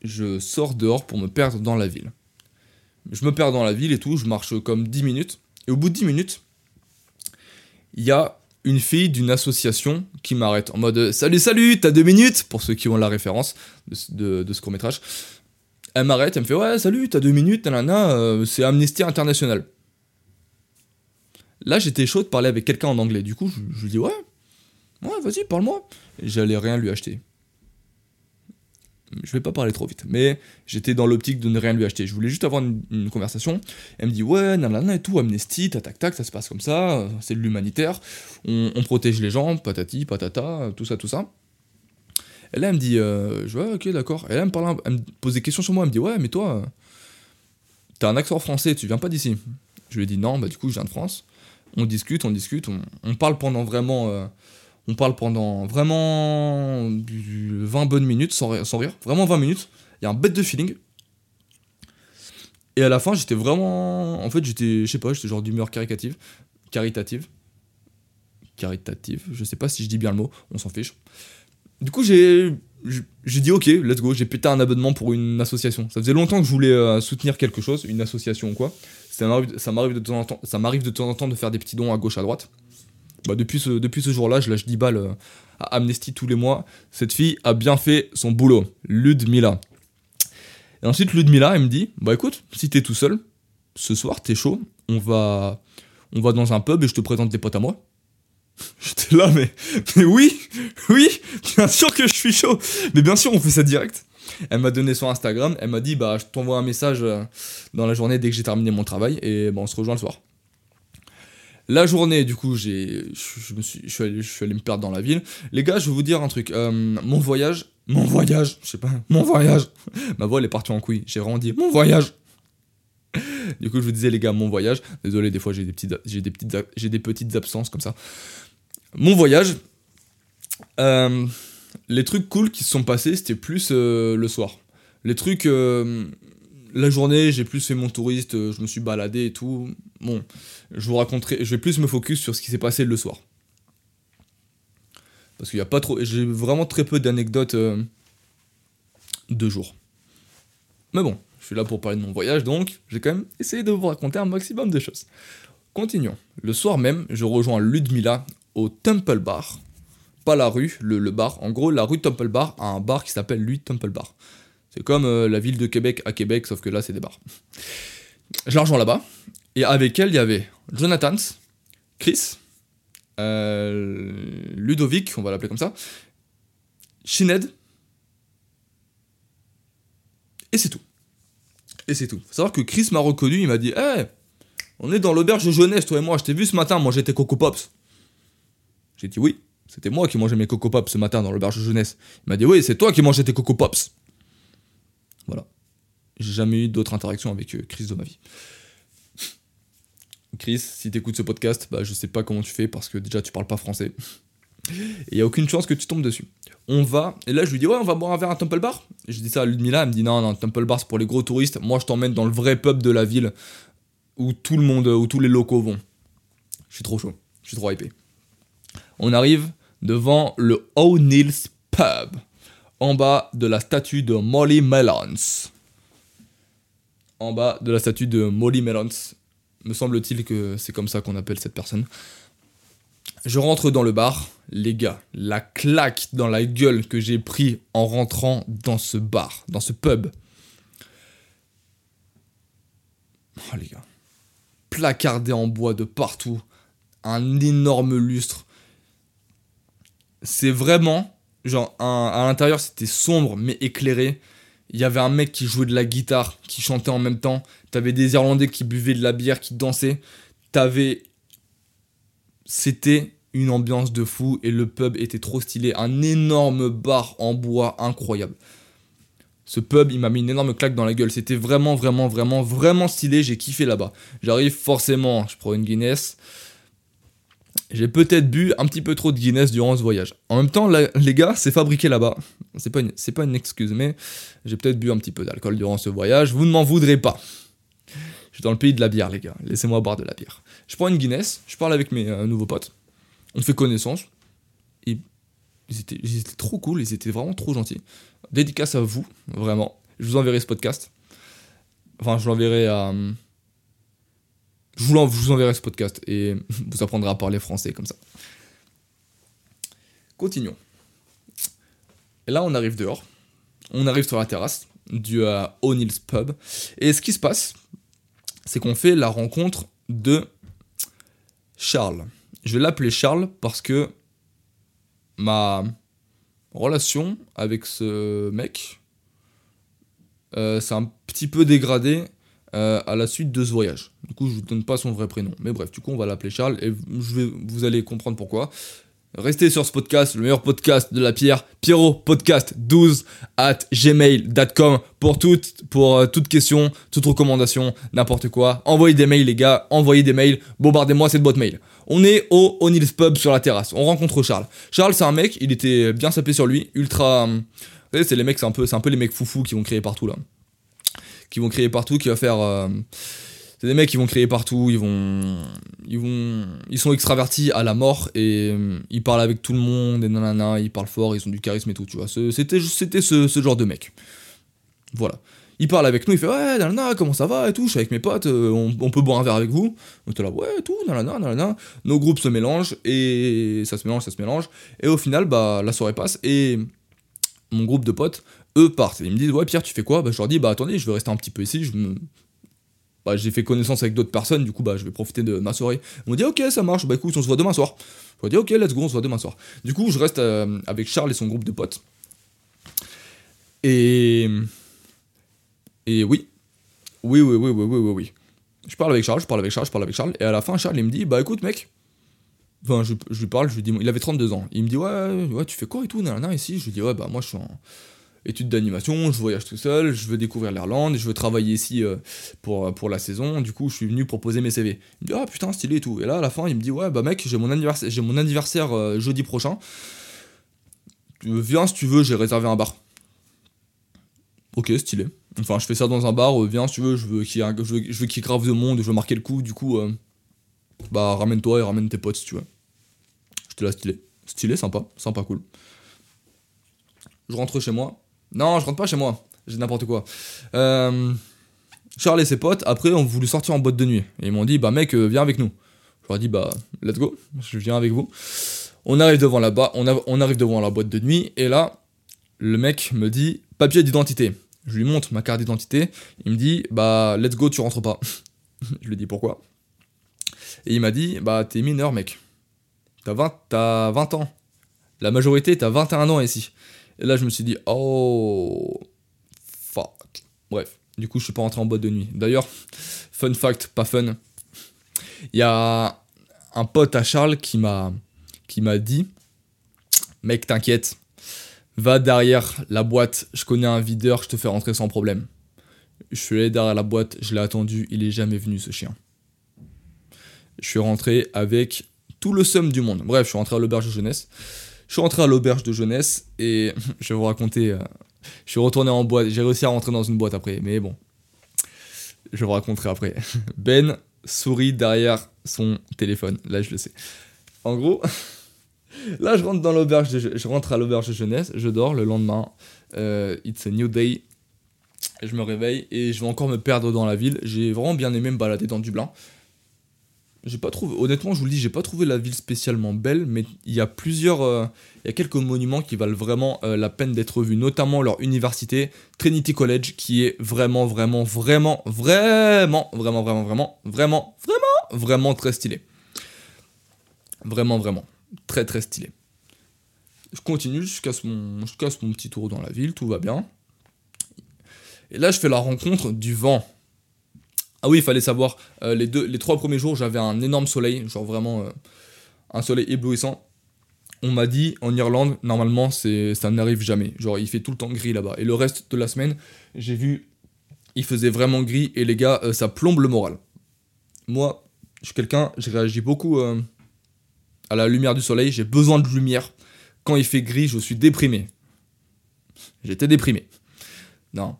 je sors dehors pour me perdre dans la ville. Je me perds dans la ville et tout, je marche comme 10 minutes. Et au bout de 10 minutes, il y a une fille d'une association qui m'arrête en mode Salut, salut, t'as deux minutes Pour ceux qui ont la référence de, ce court métrage. Elle m'arrête, elle me fait Ouais, salut, t'as deux minutes, nanana, euh, c'est Amnesty International. Là, j'étais chaud de parler avec quelqu'un en anglais. Du coup, je, lui dis ouais, ouais, vas-y, parle-moi. J'allais rien lui acheter. Je vais pas parler trop vite, mais j'étais dans l'optique de ne rien lui acheter. Je voulais juste avoir une, conversation. Elle me dit ouais, nanana et tout, amnesty, tac tac ça se passe comme ça, c'est de l'humanitaire, on, protège les gens, patati, patata, tout ça, tout ça. Et là, elle me dit, euh, je ok, d'accord. Et là, elle me, me pose des questions sur moi. Elle me dit, ouais, mais toi, t'as un accent français, tu viens pas d'ici. Je lui ai dit, non, bah du coup, je viens de France on discute, on discute, on, parle pendant vraiment. Euh, on parle pendant vraiment 20 bonnes minutes sans, rire, vraiment 20 minutes. Il y a un bête de feeling. Et à la fin, j'étais vraiment. En fait, j'étais, je sais pas, j'étais genre d'humeur caritative. Caritative. Caritative. Je sais pas si je dis bien le mot, on s'en fiche. Du coup, j'ai. J'ai dit ok, let's go, j'ai pété un abonnement pour une association. Ça faisait longtemps que je voulais euh, soutenir quelque chose, une association ou quoi. Ça m'arrive de temps en temps, ça m'arrive de temps en temps de faire des petits dons à gauche à droite. Bah, depuis ce, depuis ce jour-là, je lâche 10 balles euh, à Amnesty tous les mois. Cette fille a bien fait son boulot. Ludmila. Et ensuite, Ludmila, elle me dit Bah écoute, si t'es tout seul, ce soir, t'es chaud, on va, on va dans un pub et je te présente des potes à moi. (laughs) J'étais là, mais, mais oui, (laughs) oui, bien sûr que je suis chaud. Mais bien sûr, on fait ça direct. Elle m'a donné son Instagram, elle m'a dit Bah, je t'envoie un message euh, dans la journée dès que j'ai terminé mon travail et bah, on se rejoint le soir. La journée, du coup, j'ai, je, suis, allé, me perdre dans la ville. Les gars, je vais vous dire un truc. Euh, mon voyage, mon voyage, je sais pas, mon voyage. (laughs) Ma voix, elle est partie en couille. J'ai vraiment dit mon voyage. (laughs) Du coup, je vous disais, les gars, mon voyage. Désolé, des fois, j'ai des petites, j'ai des petites, j'ai des petites absences comme ça. Mon voyage. Euh, les trucs cool qui se sont passés, c'était plus euh, le soir. Les trucs la journée, j'ai plus fait mon touriste, euh, je me suis baladé et tout. Bon, je vous raconterai, je vais plus me focus sur ce qui s'est passé le soir. Parce qu'il y a pas trop, j'ai vraiment très peu d'anecdotes euh, de jour. Mais bon, je suis là pour parler de mon voyage, donc j'ai quand même essayé de vous raconter un maximum de choses. Continuons. Le soir même, je rejoins Ludmilla au Temple Bar. Pas la rue, le, le bar. En gros, la rue Temple Bar a un bar qui s'appelle lui Temple Bar. C'est comme euh, la ville de Québec à Québec, sauf que là, c'est des bars. J'ai l'argent là-bas. Et avec elle, il y avait Jonathan, Chris, euh, Ludovic, on va l'appeler comme ça, Shined. Et c'est tout. Et c'est tout. Faut savoir que Chris m'a reconnu, il m'a dit Hé, on est dans l'auberge jeunesse, toi et moi, je t'ai vu ce matin manger tes Coco Pops. J'ai dit oui, c'était moi qui mangeais mes Coco Pops ce matin dans l'auberge jeunesse. Il m'a dit oui, c'est toi qui mangeais tes Coco Pops. J'ai jamais eu d'autres interactions avec euh, Chris de ma vie. Chris, si t'écoutes ce podcast, bah je sais pas comment tu fais parce que déjà tu parles pas français. Il y a aucune chance que tu tombes dessus. On va, et là je lui dis ouais on va boire un verre à Temple Bar. je dis ça à Ludmilla, elle me dit non non Temple Bar c'est pour les gros touristes. Moi je t'emmène dans le vrai pub de la ville où tout le monde, où tous les locaux vont. Je suis trop chaud, je suis trop hypé. On arrive devant le O'Neill's Pub en bas de la statue de Molly Melons. En bas de la statue de Molly Melons. Me semble-t-il que c'est comme ça qu'on appelle cette personne. Je rentre dans le bar. Les gars, la claque dans la gueule que j'ai pris en rentrant dans ce bar, dans ce pub. Oh les gars. Placardé en bois de partout. Un énorme lustre. C'est vraiment genre à l'intérieur c'était sombre mais éclairé. Il y avait un mec qui jouait de la guitare, qui chantait en même temps. T'avais des Irlandais qui buvaient de la bière, qui dansaient. T'avais. C'était une ambiance de fou et le pub était trop stylé. Un énorme bar en bois incroyable. Ce pub, il m'a mis une énorme claque dans la gueule. C'était vraiment, vraiment, vraiment, vraiment stylé. J'ai kiffé là-bas. J'arrive forcément, je prends une Guinness j'ai peut-être bu un petit peu trop de Guinness durant ce voyage. En même temps, les gars, c'est fabriqué là-bas. C'est pas, une, pas une excuse, mais j'ai peut-être bu un petit peu d'alcool durant ce voyage. Vous ne m'en voudrez pas. Je suis dans le pays de la bière, les gars. Laissez-moi boire de la bière. Je prends une Guinness, je parle avec mes euh, nouveaux potes. On fait connaissance. Ils étaient, ils étaient trop cool, ils étaient vraiment trop gentils. Dédicace à vous, vraiment. Je vous enverrai ce podcast. Enfin, je l'enverrai à. Je vous, enverrai ce podcast et (laughs) vous apprendrez à parler français comme ça. Continuons. Et là, on arrive dehors. On arrive sur la terrasse du O'Neill's Pub. Et ce qui se passe, c'est qu'on fait la rencontre de Charles. Je vais l'appeler Charles parce que ma relation avec ce mec, euh, un petit peu dégradé euh, à la suite de ce voyage. Du coup, je vous donne pas son vrai prénom. Mais bref, du coup, on va l'appeler Charles et je vais, vous allez comprendre pourquoi. Restez sur ce podcast, le meilleur podcast de la pierre, Pierrot Podcast 12 at gmail.com pour toutes, pour euh, toute question, toute recommandation, n'importe quoi. Envoyez des mails, les gars, envoyez des mails, bombardez-moi cette boîte mail. On est au O'Neill's Pub sur la terrasse, on rencontre Charles. Charles, c'est un mec, il était bien sapé sur lui, ultra, Vous savez, c'est les mecs, c'est un, peu, un peu les mecs foufous qui vont crier partout là. Qui vont crier partout, qui va faire. euh, c'est des mecs qui vont crier partout, ils vont. Ils vont. Ils sont extravertis à la mort et euh, ils parlent avec tout le monde et nanana, ils parlent fort, ils ont du charisme et tout, tu vois. C'était, c'était ce, ce genre de mec. Voilà. Il parle avec nous, il fait ouais, nanana, comment ça va et tout, je suis avec mes potes, euh, on, peut boire un verre avec vous. On était là, ouais, tout, nanana, nanana. Nos groupes se mélangent et ça se mélange, ça se mélange. Et au final, bah, la soirée passe et mon groupe de potes, eux partent. Ils me disent, ouais, Pierre, tu fais quoi? Bah, je leur dis, bah, attendez, je vais rester un petit peu ici. Je bah, j'ai fait connaissance avec d'autres personnes, du coup, bah, je vais profiter de ma soirée. Ils m'ont dit, ok, ça marche, bah, écoute, on se voit demain soir. Je leur dis, ok, let's go, on se voit demain soir. Du coup, je reste euh, avec Charles et son groupe de potes. Et. Et oui. Oui, oui, oui, oui, oui, oui, oui. Je parle avec Charles, je parle avec Charles, je parle avec Charles. Et à la fin, Charles, il me dit, bah, écoute, mec. Enfin, je, je lui parle, je lui dis, il avait 32 ans. Il me dit, ouais, ouais, tu fais quoi et tout, nanana, ici? Je lui dis, ouais, bah, moi, je suis en études d'animation, je voyage tout seul, je veux découvrir l'Irlande, je veux travailler ici euh, pour, pour la saison, du coup je suis venu proposer mes CV. Il me dit ah putain stylé et tout. Et là à la fin il me dit ouais bah mec j'ai mon anniversaire, j'ai mon anniversaire euh, jeudi prochain. Viens si tu veux, j'ai réservé un bar. Ok stylé. Enfin je fais ça dans un bar, euh, viens si tu veux, je veux qu'il je grave de monde, je veux marquer le coup, du coup euh, bah ramène-toi et ramène tes potes si tu veux. J'étais là stylé. Stylé, sympa, sympa, cool. Je rentre chez moi. Non, je rentre pas chez moi. J'ai n'importe quoi. Euh, Charles et ses potes, après, ont voulu sortir en boîte de nuit. Et ils m'ont dit, bah mec, euh, viens avec nous. Je leur ai dit, bah, let's go, je viens avec vous. On arrive devant là-bas, on, on arrive devant la boîte de nuit, et là, le mec me dit, papier d'identité. Je lui montre ma carte d'identité. Il me dit, bah, let's go, tu rentres pas. (laughs) je lui dis pourquoi? Et il m'a dit, bah, t'es mineur, mec. T'as 20, t'as 20 ans. La majorité, t'as 21 ans ici. Et là, je me suis dit, oh, fuck. Bref, du coup, je suis pas rentré en boîte de nuit. D'ailleurs, fun fact, pas fun. Il y a un pote à Charles qui m'a qui m'a dit, mec, t'inquiète, va derrière la boîte. Je connais un videur, je te fais rentrer sans problème. Je suis allé derrière la boîte, je l'ai attendu, il est jamais venu ce chien. Je suis rentré avec tout le somme du monde. Bref, je suis rentré à l'auberge de jeunesse. Je suis rentré à l'auberge de jeunesse et (laughs) je vais vous raconter. euh, je suis retourné en boîte. J'ai réussi à rentrer dans une boîte après, mais bon. Je vous raconterai après. (laughs) Ben sourit derrière son téléphone. Là, je le sais. En gros, (laughs) là, je rentre dans l'auberge. de je- rentre à l'auberge de jeunesse. Je dors le lendemain. euh, it's a new day. Je me réveille et je vais encore me perdre dans la ville. J'ai vraiment bien aimé me balader dans Dublin. Honnêtement, je vous le dis, j'ai pas trouvé la ville spécialement belle, mais il y a plusieurs, euh, il y a quelques monuments qui valent vraiment euh, la peine d'être vus, notamment leur université, Trinity College, qui est vraiment, vraiment, vraiment, vraiment, vraiment, vraiment, vraiment, vraiment, vraiment, vraiment très stylé. Vraiment, vraiment, très, très stylé. Je continue, mon, je casse mon petit tour dans la ville, tout va bien. Et là, je fais la rencontre du vent. Ah oui, il fallait savoir, euh, les, trois premiers jours, j'avais un énorme soleil, genre vraiment euh, un soleil éblouissant. On m'a dit, en Irlande, normalement, ça n'arrive jamais. Genre, il fait tout le temps gris là-bas. Et le reste de la semaine, j'ai vu, il faisait vraiment gris, et les gars, euh, ça plombe le moral. Moi, je suis quelqu'un, je réagis beaucoup à la lumière du soleil, j'ai besoin de lumière. Quand il fait gris, je suis déprimé. J'étais déprimé. Non,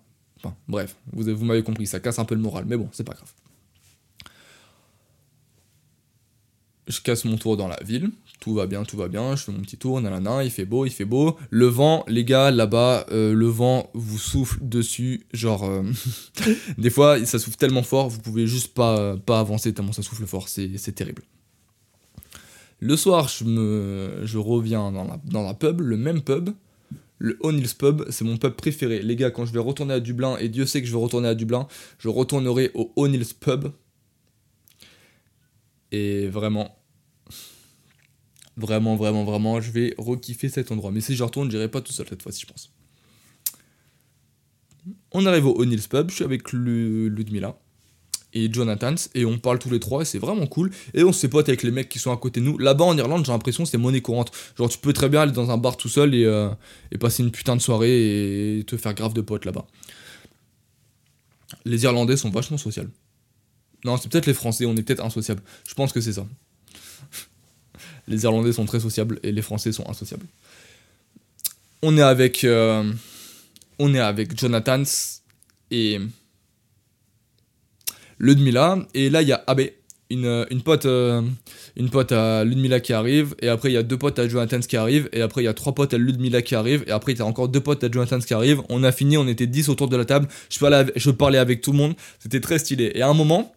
Bref, vous, m'avez compris, ça casse un peu le moral, mais bon, c'est pas grave. Je casse mon tour dans la ville, tout va bien, tout va bien, je fais mon petit tour, nanana, il fait beau, il fait beau. Le vent, les gars, là-bas, euh, le vent vous souffle dessus, genre... euh, (laughs) des fois, ça souffle tellement fort, vous pouvez juste pas, avancer tellement ça souffle fort, c'est terrible. Le soir, je reviens dans la, dans la pub, le même pub, le O'Neill's Pub, c'est mon pub préféré. Les gars, quand je vais retourner à Dublin, et Dieu sait que je vais retourner à Dublin, je retournerai au O'Neill's Pub. Et vraiment, vraiment, vraiment, vraiment, je vais rekiffer cet endroit. Mais si je retourne, j'irai pas tout seul cette fois-ci, je pense. On arrive au O'Neill's Pub, je suis avec Lu- Ludmilla et Jonathan, et on parle tous les trois, et c'est vraiment cool. Et on se pote avec les mecs qui sont à côté de nous. Là-bas en Irlande, j'ai l'impression c'est monnaie courante. Genre, tu peux très bien aller dans un bar tout seul et, euh, et passer une putain de soirée et te faire grave de potes là-bas. Les Irlandais sont vachement sociaux. Non, c'est peut-être les Français, on est peut-être insociables. Je pense que c'est ça. (laughs) Les Irlandais sont très sociables et les Français sont insociables. On est avec. euh, on est avec Jonathan et Ludmilla. Et là, il y a Abbé, une, une pote, euh, une pote à Ludmilla qui arrive. Et après, il y a deux potes à Jonathan qui arrivent. Et après, il y a trois potes à Ludmilla qui arrivent. Et après, il y a encore deux potes à Jonathan qui arrivent. On a fini, on était 10 autour de la table. Je parlais avec, je parlais avec tout le monde. C'était très stylé. Et à un moment,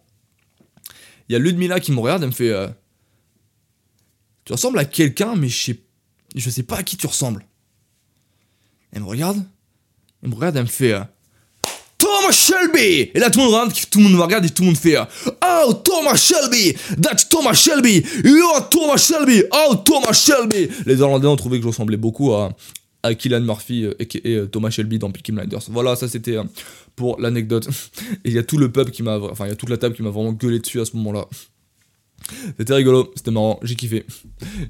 il y a Ludmilla qui me regarde. Elle me fait euh, Tu ressembles à quelqu'un, mais je sais, je sais pas à qui tu ressembles. Elle me regarde. Elle me regarde, elle me fait. euh, Thomas Shelby Et là tout le monde regarde, me regarde et tout le monde fait Oh Thomas Shelby That's Thomas Shelby You are Thomas Shelby Oh Thomas Shelby Les Irlandais ont trouvé que je ressemblais beaucoup à, à Killian Murphy euh, et, euh, Thomas Shelby dans Peaky Blinders. Voilà, ça c'était euh, pour l'anecdote. (laughs) Et il y a tout le pub qui m'a... Enfin, il y a toute la table qui m'a vraiment gueulé dessus à ce moment-là. C'était rigolo, c'était marrant, j'ai kiffé.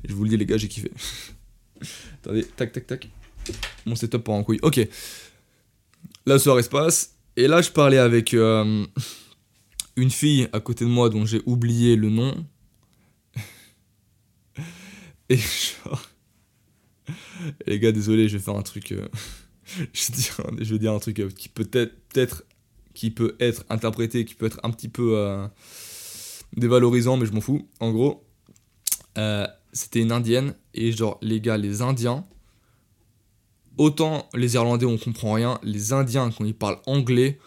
Je vous le dis les gars, j'ai kiffé. Attendez, tac tac tac. Mon setup pour en couille. Ok. La soirée se passe. Et là, je parlais avec euh, une fille à côté de moi dont j'ai oublié le nom. (laughs) Et genre. Les gars, désolé, je vais faire un truc. euh, (laughs) je, vais dire, un truc euh, qui peut être, peut-être, qui peut être interprété, qui peut être un petit peu dévalorisant, mais je m'en fous. En gros, c'était une indienne et genre les gars, les Indiens. Autant les Irlandais on comprend rien, les Indiens quand ils parlent anglais,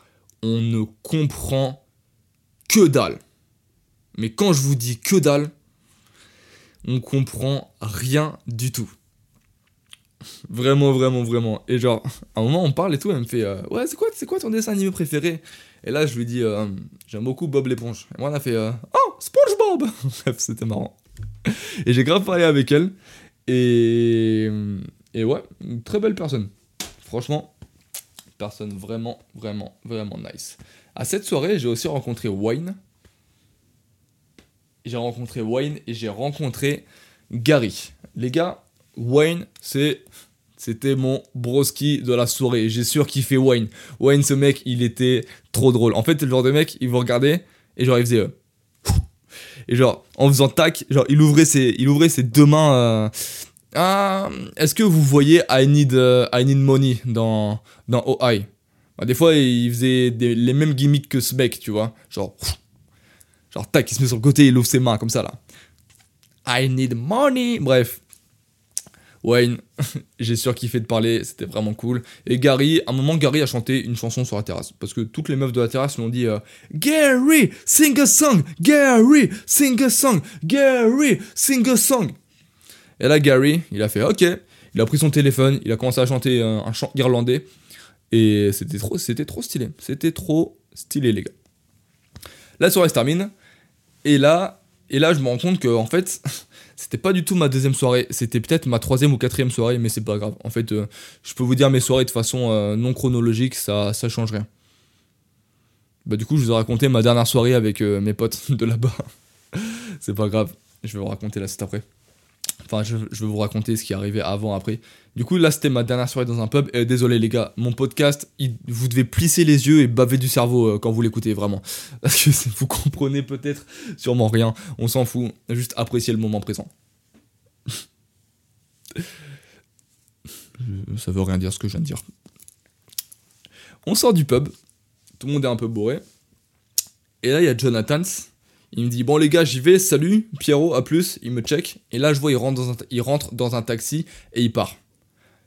on ne comprend que dalle. Mais quand je vous dis que dalle, on comprend rien du tout. Vraiment, vraiment, vraiment. Et genre, à un moment, on parle et tout, elle me fait euh, Ouais, c'est quoi, c'est quoi ton dessin animé préféré? Et là, je lui dis euh, J'aime beaucoup Bob l'éponge. Et moi, on a fait euh, Oh, SpongeBob Bref, (laughs) c'était marrant. Et j'ai grave parlé avec elle. Et, et ouais, une très belle personne. Franchement, personne vraiment, vraiment, vraiment nice. À cette soirée, j'ai aussi rencontré Wayne. J'ai rencontré Wayne et j'ai rencontré Gary. Les gars, Wayne, c'est c'était mon broski de la soirée. J'ai sûr qu'il fait Wayne. Wayne, ce mec, il était trop drôle. En fait, c'est le genre de mec, il vous regardait et genre il faisait euh, (laughs) et genre en faisant tac, genre il ouvrait ses il ouvrait ses deux mains euh, ah, est-ce que vous voyez I need euh, I need money dans dans OI Bah, des fois, il faisait les mêmes gimmicks que ce mec, tu vois. Genre genre tac, il se met sur le côté, il ouvre ses mains comme ça là. I need money. Bref. Wayne, (laughs) j'ai sûr kiffé de parler, c'était vraiment cool. Et Gary, à un moment, Gary a chanté une chanson sur la terrasse. Parce que toutes les meufs de la terrasse lui ont dit euh, Gary, sing a song Gary, sing a song Gary, sing a song Et là, Gary, il a fait OK. Il a pris son téléphone, il a commencé à chanter un, chant irlandais. Et c'était trop, c'était trop stylé. C'était trop stylé, les gars. La soirée se termine. Et là, et là je me rends compte que, en fait, (laughs) c'était pas du tout ma deuxième soirée. C'était peut-être ma troisième ou quatrième soirée, mais c'est pas grave. En fait, euh, je peux vous dire mes soirées de façon euh, non chronologique, ça, ça change rien. Bah, du coup, je vous ai raconté ma dernière soirée avec euh, mes potes (laughs) de là-bas. c'est pas grave. Je vais vous raconter là, c'est après. Enfin, je, vais vous raconter ce qui est arrivé avant, après. Du coup, là, c'était ma dernière soirée dans un pub. Et désolé, les gars, mon podcast, vous devez plisser les yeux et baver du cerveau euh, quand vous l'écoutez, vraiment. (laughs) Parce que vous comprenez peut-être sûrement rien. On s'en fout. Juste apprécier le moment présent. (laughs) Ça veut rien dire ce que je viens de dire. On sort du pub. Tout le monde est un peu bourré. Et là, il y a Jonathan. Il me dit Bon, les gars, j'y vais. Salut, Pierrot, à plus. Il me check. Et là, je vois, il rentre dans un, il rentre dans un taxi et il part.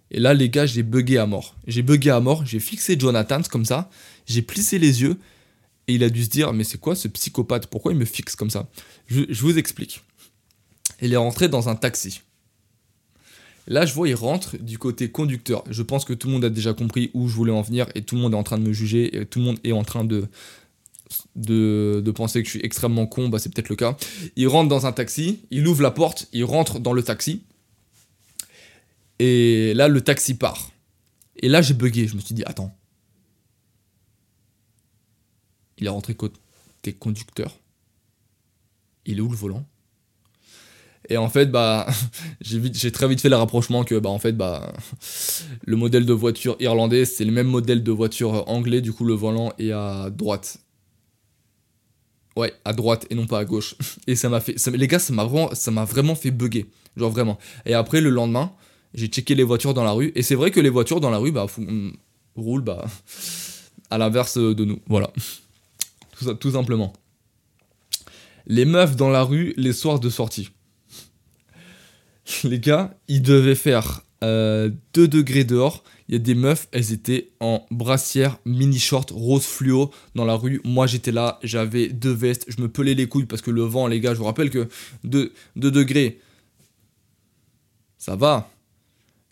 Et là, les gars, j'ai bugué à mort. J'ai bugué à mort. J'ai fixé Jonathan comme ça. J'ai plissé les yeux. Et il a dû se dire Mais c'est quoi ce psychopathe? Pourquoi il me fixe comme ça? Je, je vous explique. Il est rentré dans un taxi. Là, je vois, il rentre du côté conducteur. Je pense que tout le monde a déjà compris où je voulais en venir et tout le monde est en train de me juger et tout le monde est en train de, de, penser que je suis extrêmement con. Bah, c'est peut-être le cas. Il rentre dans un taxi, il ouvre la porte, il rentre dans le taxi. Et là, le taxi part. Et là, j'ai bugué. Je me suis dit, attends. Il est rentré côté conducteur. Il est où le volant? Et en fait, bah, (laughs) j'ai très vite fait le rapprochement que, bah, en fait, bah, (laughs) le modèle de voiture irlandais, c'est le même modèle de voiture anglais. Du coup, le volant est à droite. Ouais, à droite et non pas à gauche. (laughs) Et ça m'a fait, ça- les gars, ça m'a vraiment, vraiment fait bugger, genre vraiment. Et après, le lendemain, j'ai checké les voitures dans la rue. Et c'est vrai que les voitures dans la rue, bah, fou- roulent bah, (laughs) à l'inverse de nous. Voilà. (laughs) Tout, simplement. Les meufs dans la rue les soirs de sortie. Les gars, ils devaient faire 2 euh, degrés dehors. Il y a des meufs, elles étaient en brassière, mini short, rose fluo dans la rue. Moi j'étais là, j'avais deux vestes, je me pelais les couilles parce que le vent, les gars, je vous rappelle que 2, degrés, ça va.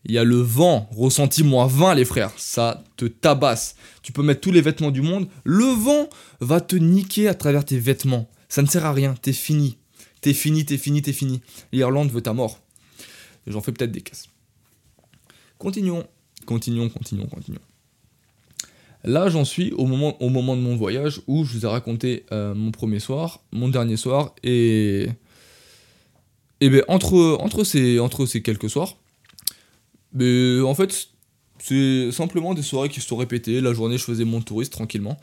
Il y a le vent, ressenti moins 20 les frères, ça te tabasse. Tu peux mettre tous les vêtements du monde, le vent va te niquer à travers tes vêtements. Ça ne sert à rien, t'es fini. T'es fini, t'es fini, t'es fini. L'Irlande veut ta mort. J'en fais peut-être des caisses. Continuons, continuons, continuons, continuons. Là, j'en suis au moment, au moment de mon voyage où je vous ai raconté euh, mon premier soir, mon dernier soir, et. Et bien, entre, entre, ces, entre ces quelques soirs, ben, en fait, c'est simplement des soirées qui se sont répétées. La journée, je faisais mon touriste tranquillement.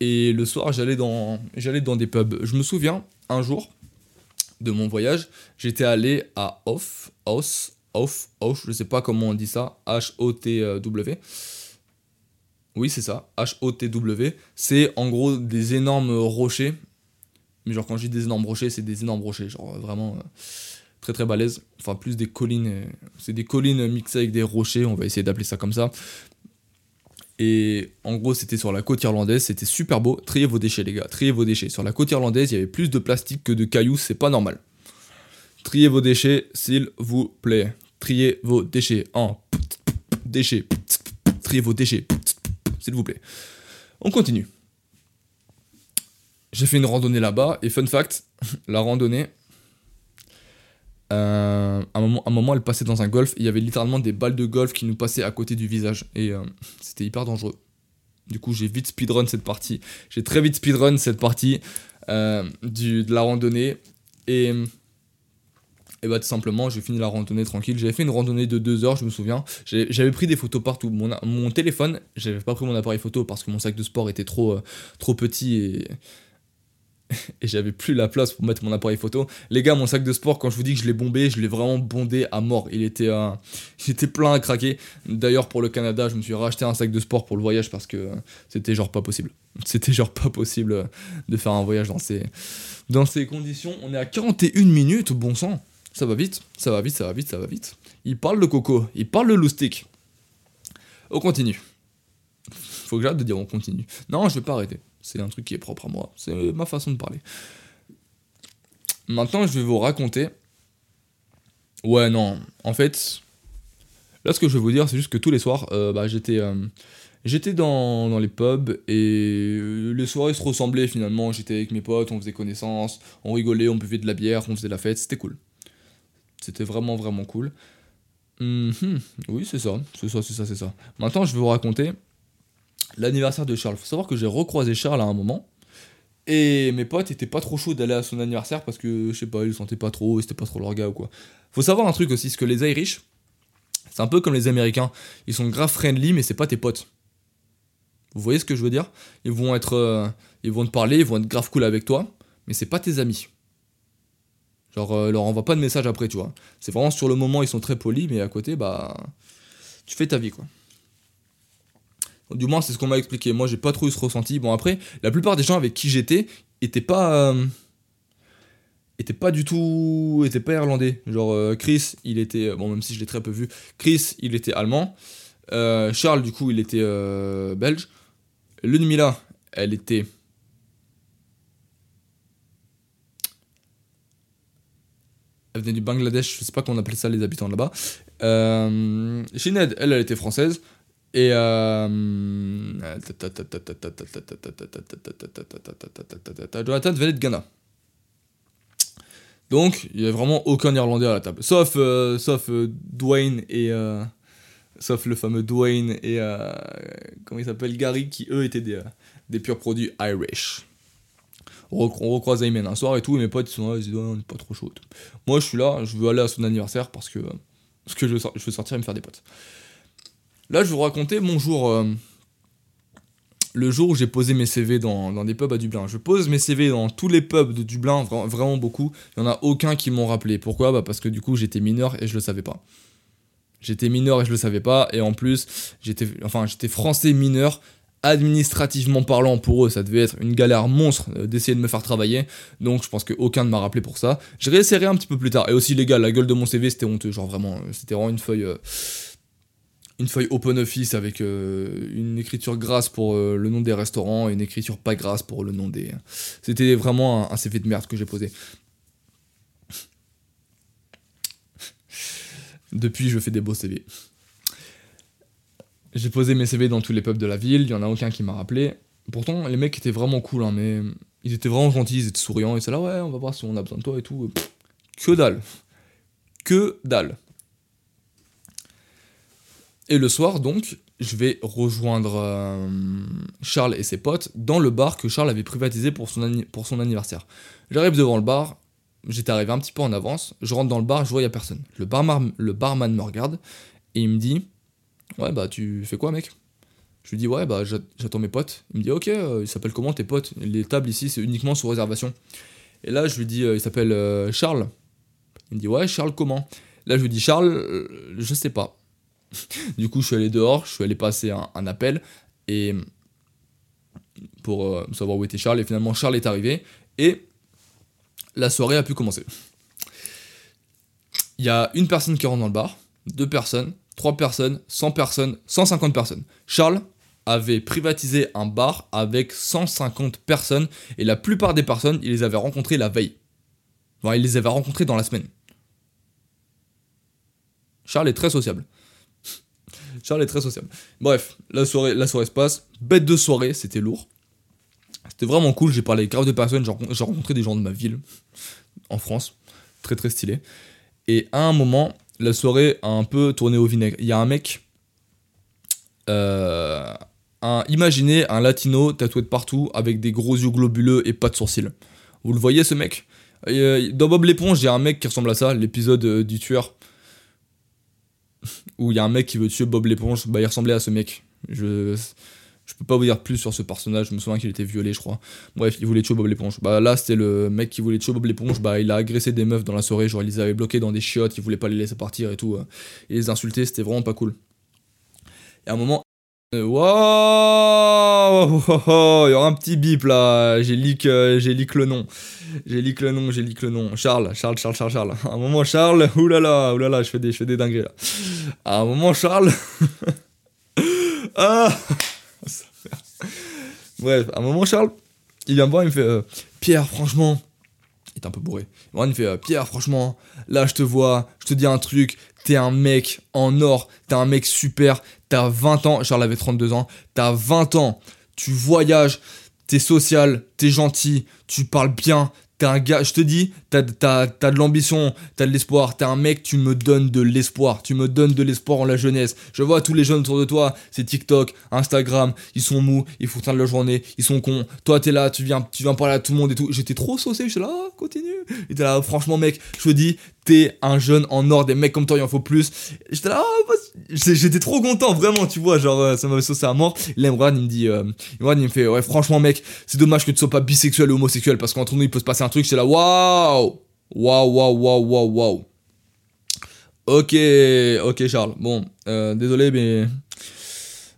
Et le soir, j'allais dans, j'allais dans des pubs. Je me souviens, un jour, de mon voyage, j'étais allé à Off, Off, Off, Off, je sais pas comment on dit ça, H-O-T-W. Oui, c'est ça, H-O-T-W. C'est en gros des énormes rochers. Mais genre, quand je dis des énormes rochers, c'est des énormes rochers. Genre, vraiment euh, très très balèze. Enfin, plus des collines. Euh, c'est des collines mixées avec des rochers. On va essayer d'appeler ça comme ça. Et en gros, c'était sur la côte irlandaise, c'était super beau. Triez vos déchets, les gars, triez vos déchets. Sur la côte irlandaise, il y avait plus de plastique que de cailloux, c'est pas normal. Triez vos déchets, s'il vous plaît. Triez vos déchets en déchets. Triez vos déchets, s'il vous plaît. On continue. J'ai fait une randonnée là-bas, et fun fact, (laughs) la randonnée, euh, à, un moment, un moment, elle passait dans un golf. Il y avait littéralement des balles de golf qui nous passaient à côté du visage. Et euh, c'était hyper dangereux. Du coup, j'ai vite speedrun cette partie. J'ai très vite speedrun cette partie euh, de la randonnée. Et, et bah, tout simplement, j'ai fini la randonnée tranquille. J'avais fait une randonnée de 2 heures, je me souviens. J'avais pris des photos partout. Mon, mon téléphone, j'avais pas pris mon appareil photo parce que mon sac de sport était trop, trop petit (laughs) et j'avais plus la place pour mettre mon appareil photo. Les gars, mon sac de sport, quand je vous dis que je l'ai bombé, je l'ai vraiment bondé à mort. Il était, euh, (laughs) plein à craquer. D'ailleurs, pour le Canada, je me suis racheté un sac de sport pour le voyage parce que euh, c'était genre pas possible. (laughs) C'était genre pas possible euh, de faire un voyage dans ces, dans ces conditions. On est à 41 minutes, bon sang. Ça va vite, ça va vite, ça va vite, ça va vite. Il parle de coco, il parle de loustic. On continue. Faut que j'arrête de dire on continue. Non, je vais pas arrêter. C'est un truc qui est propre à moi. C'est ma façon de parler. Maintenant, je vais vous raconter. Ouais, non. En fait, là, ce que je vais vous dire, c'est juste que tous les soirs, euh, bah, j'étais. Euh, j'étais dans, les pubs et les soirées se ressemblaient finalement. J'étais avec mes potes, on faisait connaissance, on rigolait, on buvait de la bière, on faisait la fête, c'était cool. C'était vraiment, vraiment cool. Mhm. oui, c'est ça, c'est ça, c'est ça, c'est ça. Maintenant, je vais vous raconter l'anniversaire de Charles. Faut savoir que j'ai recroisé Charles à un moment. Et mes potes étaient pas trop chauds d'aller à son anniversaire parce que, je sais pas, ils le sentaient pas trop, c'était pas trop leur gars ou quoi. Faut savoir un truc aussi, c'est que les Irish, c'est un peu comme les Américains. Ils sont grave friendly, mais c'est pas tes potes. Vous voyez ce que je veux dire? Ils vont être. Euh, ils vont te parler, ils vont être grave cool avec toi, mais c'est pas tes amis. Genre, euh, leur envoie pas de message après, tu vois. C'est vraiment sur le moment, ils sont très polis, mais à côté, bah. Tu fais ta vie, quoi. Du moins, c'est ce qu'on m'a expliqué. Moi, j'ai pas trop eu ce ressenti. Bon, après, la plupart des gens avec qui j'étais étaient pas. Euh, étaient pas du tout. étaient pas irlandais. Genre, euh, Chris, il était. Bon, même si je l'ai très peu vu. Chris, il était allemand. Euh, Charles, du coup, il était belge. Ludmilla, elle était. Elle venait du Bangladesh, je sais pas comment on appelait ça les habitants là-bas. Euh, Shined, elle, elle était française. Et euh... Jonathan venait de Ghana. Donc, il n'y a vraiment aucun Irlandais à la table. Sauf, euh, sauf euh, Dwayne et. Euh, sauf le fameux Dwayne et. comment il s'appelle Gary, qui eux étaient des, des purs produits Irish. On, recroise Ayman un soir et tout, et mes potes ils sont là, ils disent, on n'est pas trop chaud. Moi je suis là, je veux aller à son anniversaire parce que, parce que je, veux, sortir et me faire des potes. Là, je vais vous raconter mon jour. Euh, le jour où j'ai posé mes CV dans, des pubs à Dublin. Je pose mes CV dans tous les pubs de Dublin, vraiment beaucoup. Il n'y en a aucun qui m'ont rappelé. Pourquoi? Bah Parce que du coup, j'étais mineur et je le savais pas. J'étais mineur et je le savais pas. Et en plus, j'étais, enfin, français mineur. Administrativement parlant, pour eux, ça devait être une galère monstre euh, d'essayer de me faire travailler. Donc, je pense qu'aucun ne m'a rappelé pour ça. Je réessayerai un petit peu plus tard. Et aussi, les gars, la gueule de mon CV, c'était honteux. Genre, vraiment, euh, c'était vraiment une feuille. Euh, une feuille open office avec une écriture grasse pour le nom des restaurants et une écriture pas grasse pour le nom des. C'était vraiment un CV de merde que j'ai posé. Depuis, je fais des beaux CV. J'ai posé mes CV dans tous les pubs de la ville, il y en a aucun qui m'a rappelé. Pourtant, les mecs étaient vraiment cool, hein, mais ils étaient vraiment gentils, ils étaient souriants, et c'est là, ouais, on va voir si on a besoin de toi et tout. que dalle. Que dalle. Et le soir, donc, je vais rejoindre euh, Charles et ses potes dans le bar que Charles avait privatisé pour son, pour son anniversaire. J'arrive devant le bar, j'étais arrivé un petit peu en avance, je rentre dans le bar, je vois, il n'y a personne. Le, barman, le barman me regarde et il me dit Ouais, bah, tu fais quoi, mec? Je lui dis Ouais, bah, j'attends mes potes. Il me dit Ok, euh, il s'appelle comment tes potes? Les tables ici, c'est uniquement sous réservation. Et là, je lui dis euh, Il s'appelle euh, Charles. Il me dit Ouais, Charles, comment? Là, je lui dis Charles, je sais pas. (laughs) du coup, je suis allé dehors, je suis allé passer un, un appel et pour savoir où était Charles. Et finalement, Charles est arrivé et la soirée a pu commencer. Il y a une personne qui rentre dans le bar, deux personnes, trois personnes, 100 personnes, 150 personnes. Charles avait privatisé un bar avec 150 personnes et la plupart des personnes, il les avait rencontrées la veille. Enfin, il les avait rencontrées dans la semaine. Charles est très sociable. (laughs) Charles est très sociable. Bref, la soirée, la soirée se passe. Bête de soirée, c'était lourd. C'était vraiment cool, j'ai parlé avec grave de personnes, j'ai rencontré des gens de ma ville, en France, très très stylé. Et à un moment, la soirée a un peu tourné au vinaigre. Il y a un mec, euh, imaginez un latino tatoué de partout, avec des gros yeux globuleux et pas de sourcils. Vous le voyez ce mec? Euh, Dans Bob l'éponge, il y a un mec qui ressemble à ça, l'épisode euh, du tueur, où il y a un mec qui veut tuer Bob l'éponge, bah il ressemblait à ce mec. Je peux pas vous dire plus sur ce personnage, je me souviens qu'il était violé, je crois. Bref, il voulait tuer Bob l'éponge. Bah là, c'était le mec qui voulait tuer Bob l'éponge, bah il a agressé des meufs dans la soirée, genre il les avait bloqués dans des chiottes, il voulait pas les laisser partir et tout. Euh. Il les insultait, c'était vraiment pas cool. Et à un moment. Euh, waouh Il y aura un petit bip là, j'ai leak, euh, j'ai leak le nom. J'ai leak le nom, j'ai leak le nom. Charles, Charles, Charles, Charles, Charles. À un moment, Charles, oulala, oulala, je fais des, je fais des dingueries là. À un moment, Charles. (laughs) ah Bref, à un moment, Charles, il vient me voir, il me fait euh, Pierre, franchement. Il est un peu bourré. Il me fait euh, Pierre, franchement, là, je te vois, je te dis un truc. T'es un mec en or, t'es un mec super, t'as 20 ans. Charles avait 32 ans, t'as 20 ans, tu voyages, t'es social, t'es gentil, tu parles bien, T'es un gars, je te dis, t'as as, de l'ambition, t'as de l'espoir, t'es un mec, tu me donnes de l'espoir, tu me donnes de l'espoir en la jeunesse. Je vois tous les jeunes autour de toi, c'est TikTok, Instagram, ils sont mous, ils foutent de la journée, ils sont cons. Toi, t'es là, tu viens, tu viens parler à tout le monde et tout. J'étais trop saucé, j'étais là, ah, continue. Et t'es là, franchement, mec, je te dis, t'es un jeune en or, des mecs comme toi, il en faut plus. J'étais là, ah, j'étais trop content, vraiment, tu vois, genre, euh, ça m'avait saucé à mort. Là, il me dit, euh, il me fait, ouais, franchement, mec, c'est dommage que tu sois pas bisexuel ou homosexuel, parce qu'entre nous, il peut se passer un truc, j'étais là, waouh, waouh, waouh, waouh, waouh, waouh. Ok, ok, Charles, bon, euh, désolé, mais.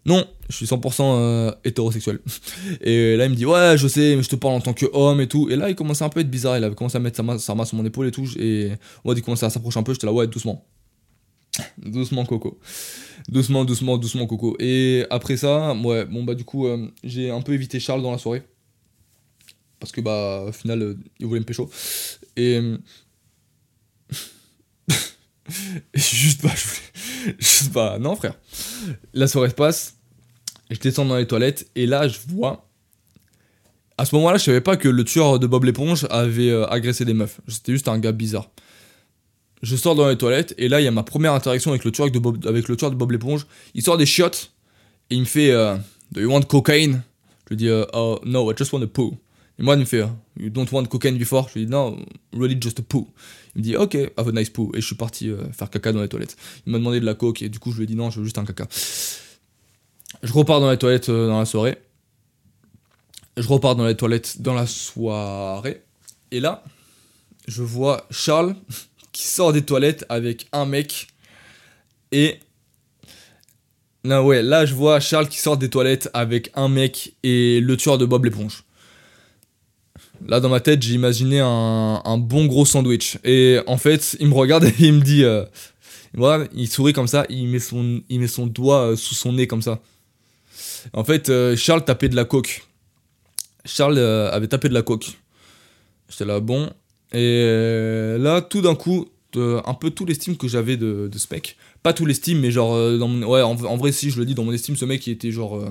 Non, je suis 100% euh, hétérosexuel. (laughs) Et là, il me dit, ouais, je sais, mais je te parle en tant que homme et tout. Et là, il commençait un peu à être bizarre. Il avait commencé à mettre sa main, sur mon épaule et tout. Et ouais, il commençait à s'approcher un peu. J'étais là, ouais, doucement. (laughs) doucement, Coco. Doucement, doucement, doucement, Coco. Et après ça, ouais, bon, bah, du coup, euh, j'ai un peu évité Charles dans la soirée. Parce que, bah, au final, euh, il voulait me pécho. Et. (laughs) juste, bah, je voulais. Juste, bah, non, frère. La soirée se passe je descends dans les toilettes et là, je vois. À ce moment-là, je savais pas que le tueur de Bob l'éponge avait euh, agressé des meufs. C'était juste un gars bizarre. Je sors dans les toilettes et là, il y a ma première interaction avec le tueur de Bob, avec le tueur de Bob l'éponge. Il sort des chiottes et il me fait euh, Do you want cocaine? Je lui dis euh, Oh no, I just want a poo. Et moi, il me fait You don't want cocaine before? Je lui dis No, really just a poo. Il me dit Ok, have a nice poo. Et je suis parti faire caca dans les toilettes. Il m'a demandé de la coke et du coup, je lui ai dit Non, je veux juste un caca. Je repars dans les toilettes euh, dans la soirée. Je repars dans les toilettes dans la soirée. Et là, je vois Charles (laughs) qui sort des toilettes avec un mec. Et non, ouais, là je vois Charles qui sort des toilettes avec un mec et le tueur de Bob l'éponge. Là dans ma tête, j'ai imaginé un, bon gros sandwich. Et en fait, il me regarde (laughs) et il me dit. Euh, voilà, il sourit comme ça, il met son, il met son doigt euh, sous son nez comme ça. En fait, euh, Charles tapait de la coke. Charles avait tapé de la coke. J'étais là, bon. Et là, tout d'un coup, un peu tout l'estime que j'avais de, ce mec. Pas tout l'estime, mais genre, euh, ouais, en, vrai, si je le dis, dans mon estime, ce mec, il était genre. Euh,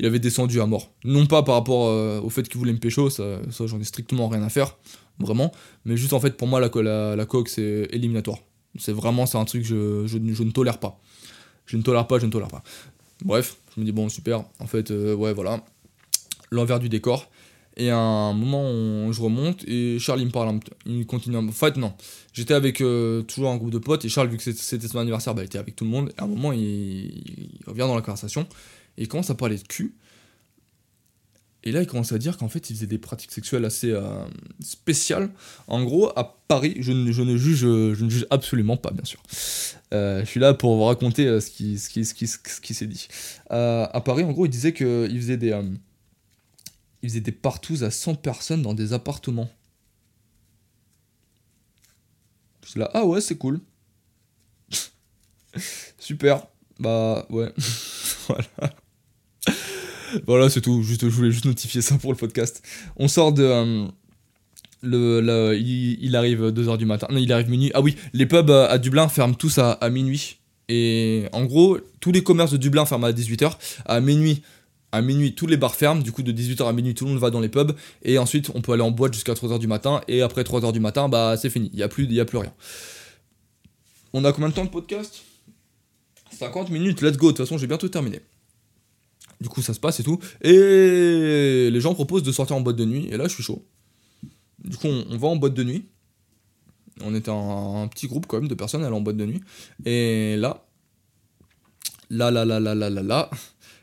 il avait descendu à mort. Non pas par rapport euh, au fait qu'il voulait me pécho, ça, ça j'en ai strictement rien à faire, vraiment. Mais juste en fait, pour moi, la, coque, c'est éliminatoire. C'est vraiment, c'est un truc que je, ne tolère pas. Je ne tolère pas, je ne tolère pas. Bref, je me dis, bon, super. En fait, ouais, voilà. L'envers du décor. Et à un moment, je remonte et Charles il me parle, il continue. En fait, non. J'étais avec euh, toujours un groupe de potes et Charles, vu que c'était son anniversaire, bah, il était avec tout le monde. Et à un moment, il, revient dans la conversation et il commence à parler de cul. Et là, il commence à dire qu'en fait, il faisait des pratiques sexuelles assez euh, spéciales. En gros, à Paris, je ne, juge, absolument pas, bien sûr. Euh, je suis là pour vous raconter ce qui, ce qui, s'est dit. à Paris, en gros, il disait qu'il faisait des ils faisaient des partous à 100 personnes dans des appartements. Je suis là, ah ouais, c'est cool. (laughs) Super. Bah ouais. (laughs) voilà. Voilà, c'est tout. Je voulais juste notifier ça pour le podcast. On sort de. Euh, il, arrive 2h du matin. Non, il arrive minuit. Ah oui, les pubs à, Dublin ferment tous à, minuit. Et en gros, tous les commerces de Dublin ferment à 18h. À minuit, à minuit, tous les bars ferment, du coup de 18h à minuit, tout le monde va dans les pubs, et ensuite on peut aller en boîte jusqu'à 3h du matin, et après 3h du matin, bah c'est fini, il n'y y a plus rien. On a combien de temps de podcast? 50 minutes, let's go, de toute façon j'ai bientôt terminé. Du coup ça se passe et tout, et les gens proposent de sortir en boîte de nuit, et là je suis chaud. Du coup on, va en boîte de nuit, on était un, petit groupe quand même de personnes aller en boîte de nuit, et là, là, là, là, là, là, là, là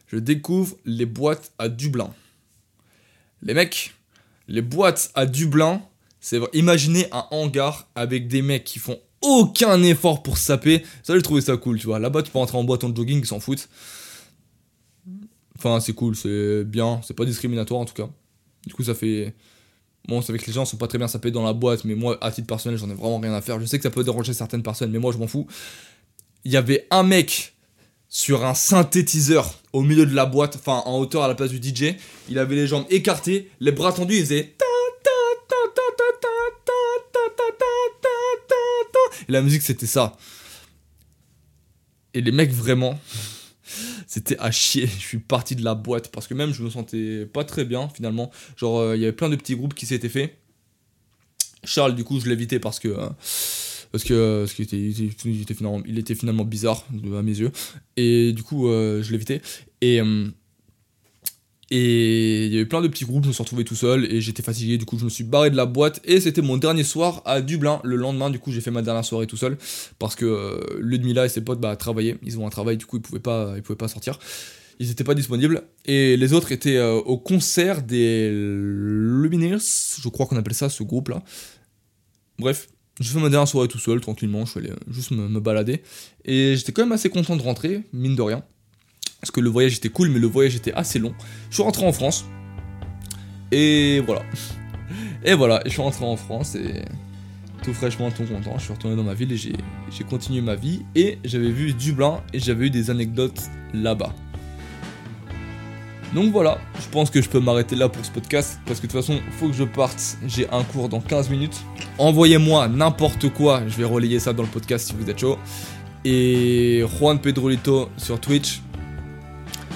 je découvre les boîtes à Dublin. Les mecs, les boîtes à Dublin, c'est imaginez un hangar avec des mecs qui font aucun effort pour saper. Ça, j'ai trouvé ça cool, tu vois. Là-bas, tu peux rentrer en boîte en jogging, ils s'en foutent. Enfin, c'est cool, c'est bien, c'est pas discriminatoire en tout cas. Du coup, ça fait. Bon, c'est vrai que les gens sont pas très bien sapés dans la boîte, mais moi, à titre personnel, j'en ai vraiment rien à faire. Je sais que ça peut déranger certaines personnes, mais moi, je m'en fous. Il y avait un mec sur un synthétiseur au milieu de la boîte, enfin en hauteur à la place du DJ. Il avait les jambes écartées, les bras tendus, il faisait. Et la musique c'était ça. Et les mecs vraiment, c'était à chier. (laughs) Je suis parti de la boîte parce que même je me sentais pas très bien finalement. Genre il y avait plein de petits groupes qui s'étaient faits. Charles du coup je l'évitais parce que parce que parce qu'il était, il était, finalement, il était finalement bizarre à mes yeux et du coup euh, je l'évitais et euh, et il y avait plein de petits groupes, je me suis retrouvé tout seul et j'étais fatigué, du coup je me suis barré de la boîte et c'était mon dernier soir à Dublin. Le lendemain, du coup j'ai fait ma dernière soirée tout seul parce que euh, Ludmilla et ses potes bah, travaillaient, ils ont un travail, du coup ils pouvaient pas, ils pouvaient pas sortir. Ils étaient pas disponibles et les autres étaient au concert des Lumineers, je crois qu'on appelle ça ce groupe là. Bref, j'ai fait ma dernière soirée tout seul, tranquillement, je suis allé euh, juste me, balader. Et j'étais quand même assez content de rentrer, mine de rien. Parce que le voyage était cool, mais le voyage était assez long. Je suis rentré en France. Et voilà. Et voilà, je suis rentré en France et tout fraîchement, tout content. Je suis retourné dans ma ville et j'ai continué ma vie. Et j'avais vu Dublin et j'avais eu des anecdotes là-bas. Donc voilà, je pense que je peux m'arrêter là pour ce podcast parce que de toute façon, faut que je parte. J'ai un cours dans 15 minutes. Envoyez-moi n'importe quoi, je vais relayer ça dans le podcast si vous êtes chaud. Et Juan Pedrolito sur Twitch.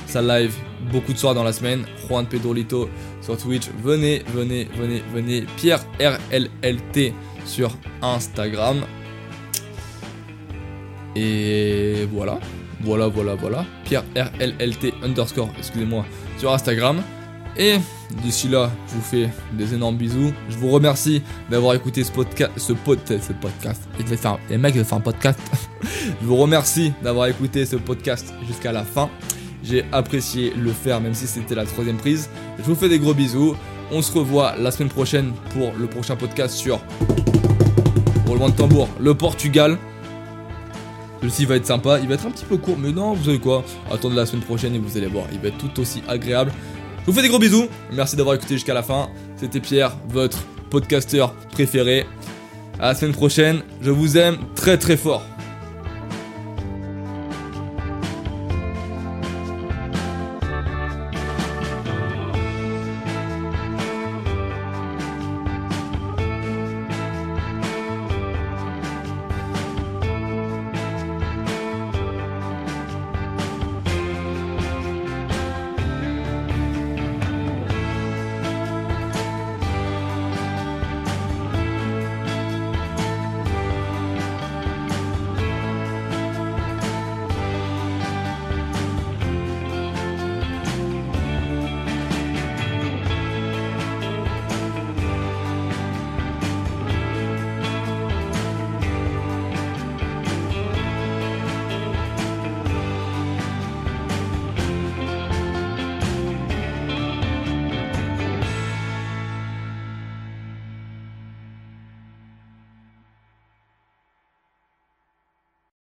Ça live beaucoup de soirs dans la semaine. Juan Pedrolito sur Twitch. Venez, venez, venez, venez. Pierre RLLT sur Instagram. Et voilà. Voilà, voilà, voilà. Pierre RLLT underscore, excusez-moi, sur Instagram. Et d'ici là, je vous fais des énormes bisous. Je vous remercie d'avoir écouté ce podcast. Ce, podcast, les mecs, ils un podcast. (laughs) je vous remercie d'avoir écouté ce podcast jusqu'à la fin. J'ai apprécié le faire, même si c'était la troisième prise. Je vous fais des gros bisous. On se revoit la semaine prochaine pour le prochain podcast sur roulement de tambour, le Portugal. Celui-ci va être sympa, il va être un petit peu court, mais non, vous savez quoi? Attendez la semaine prochaine et vous allez voir, il va être tout aussi agréable. Je vous fais des gros bisous, merci d'avoir écouté jusqu'à la fin. C'était Pierre, votre podcasteur préféré. À la semaine prochaine, je vous aime très très fort.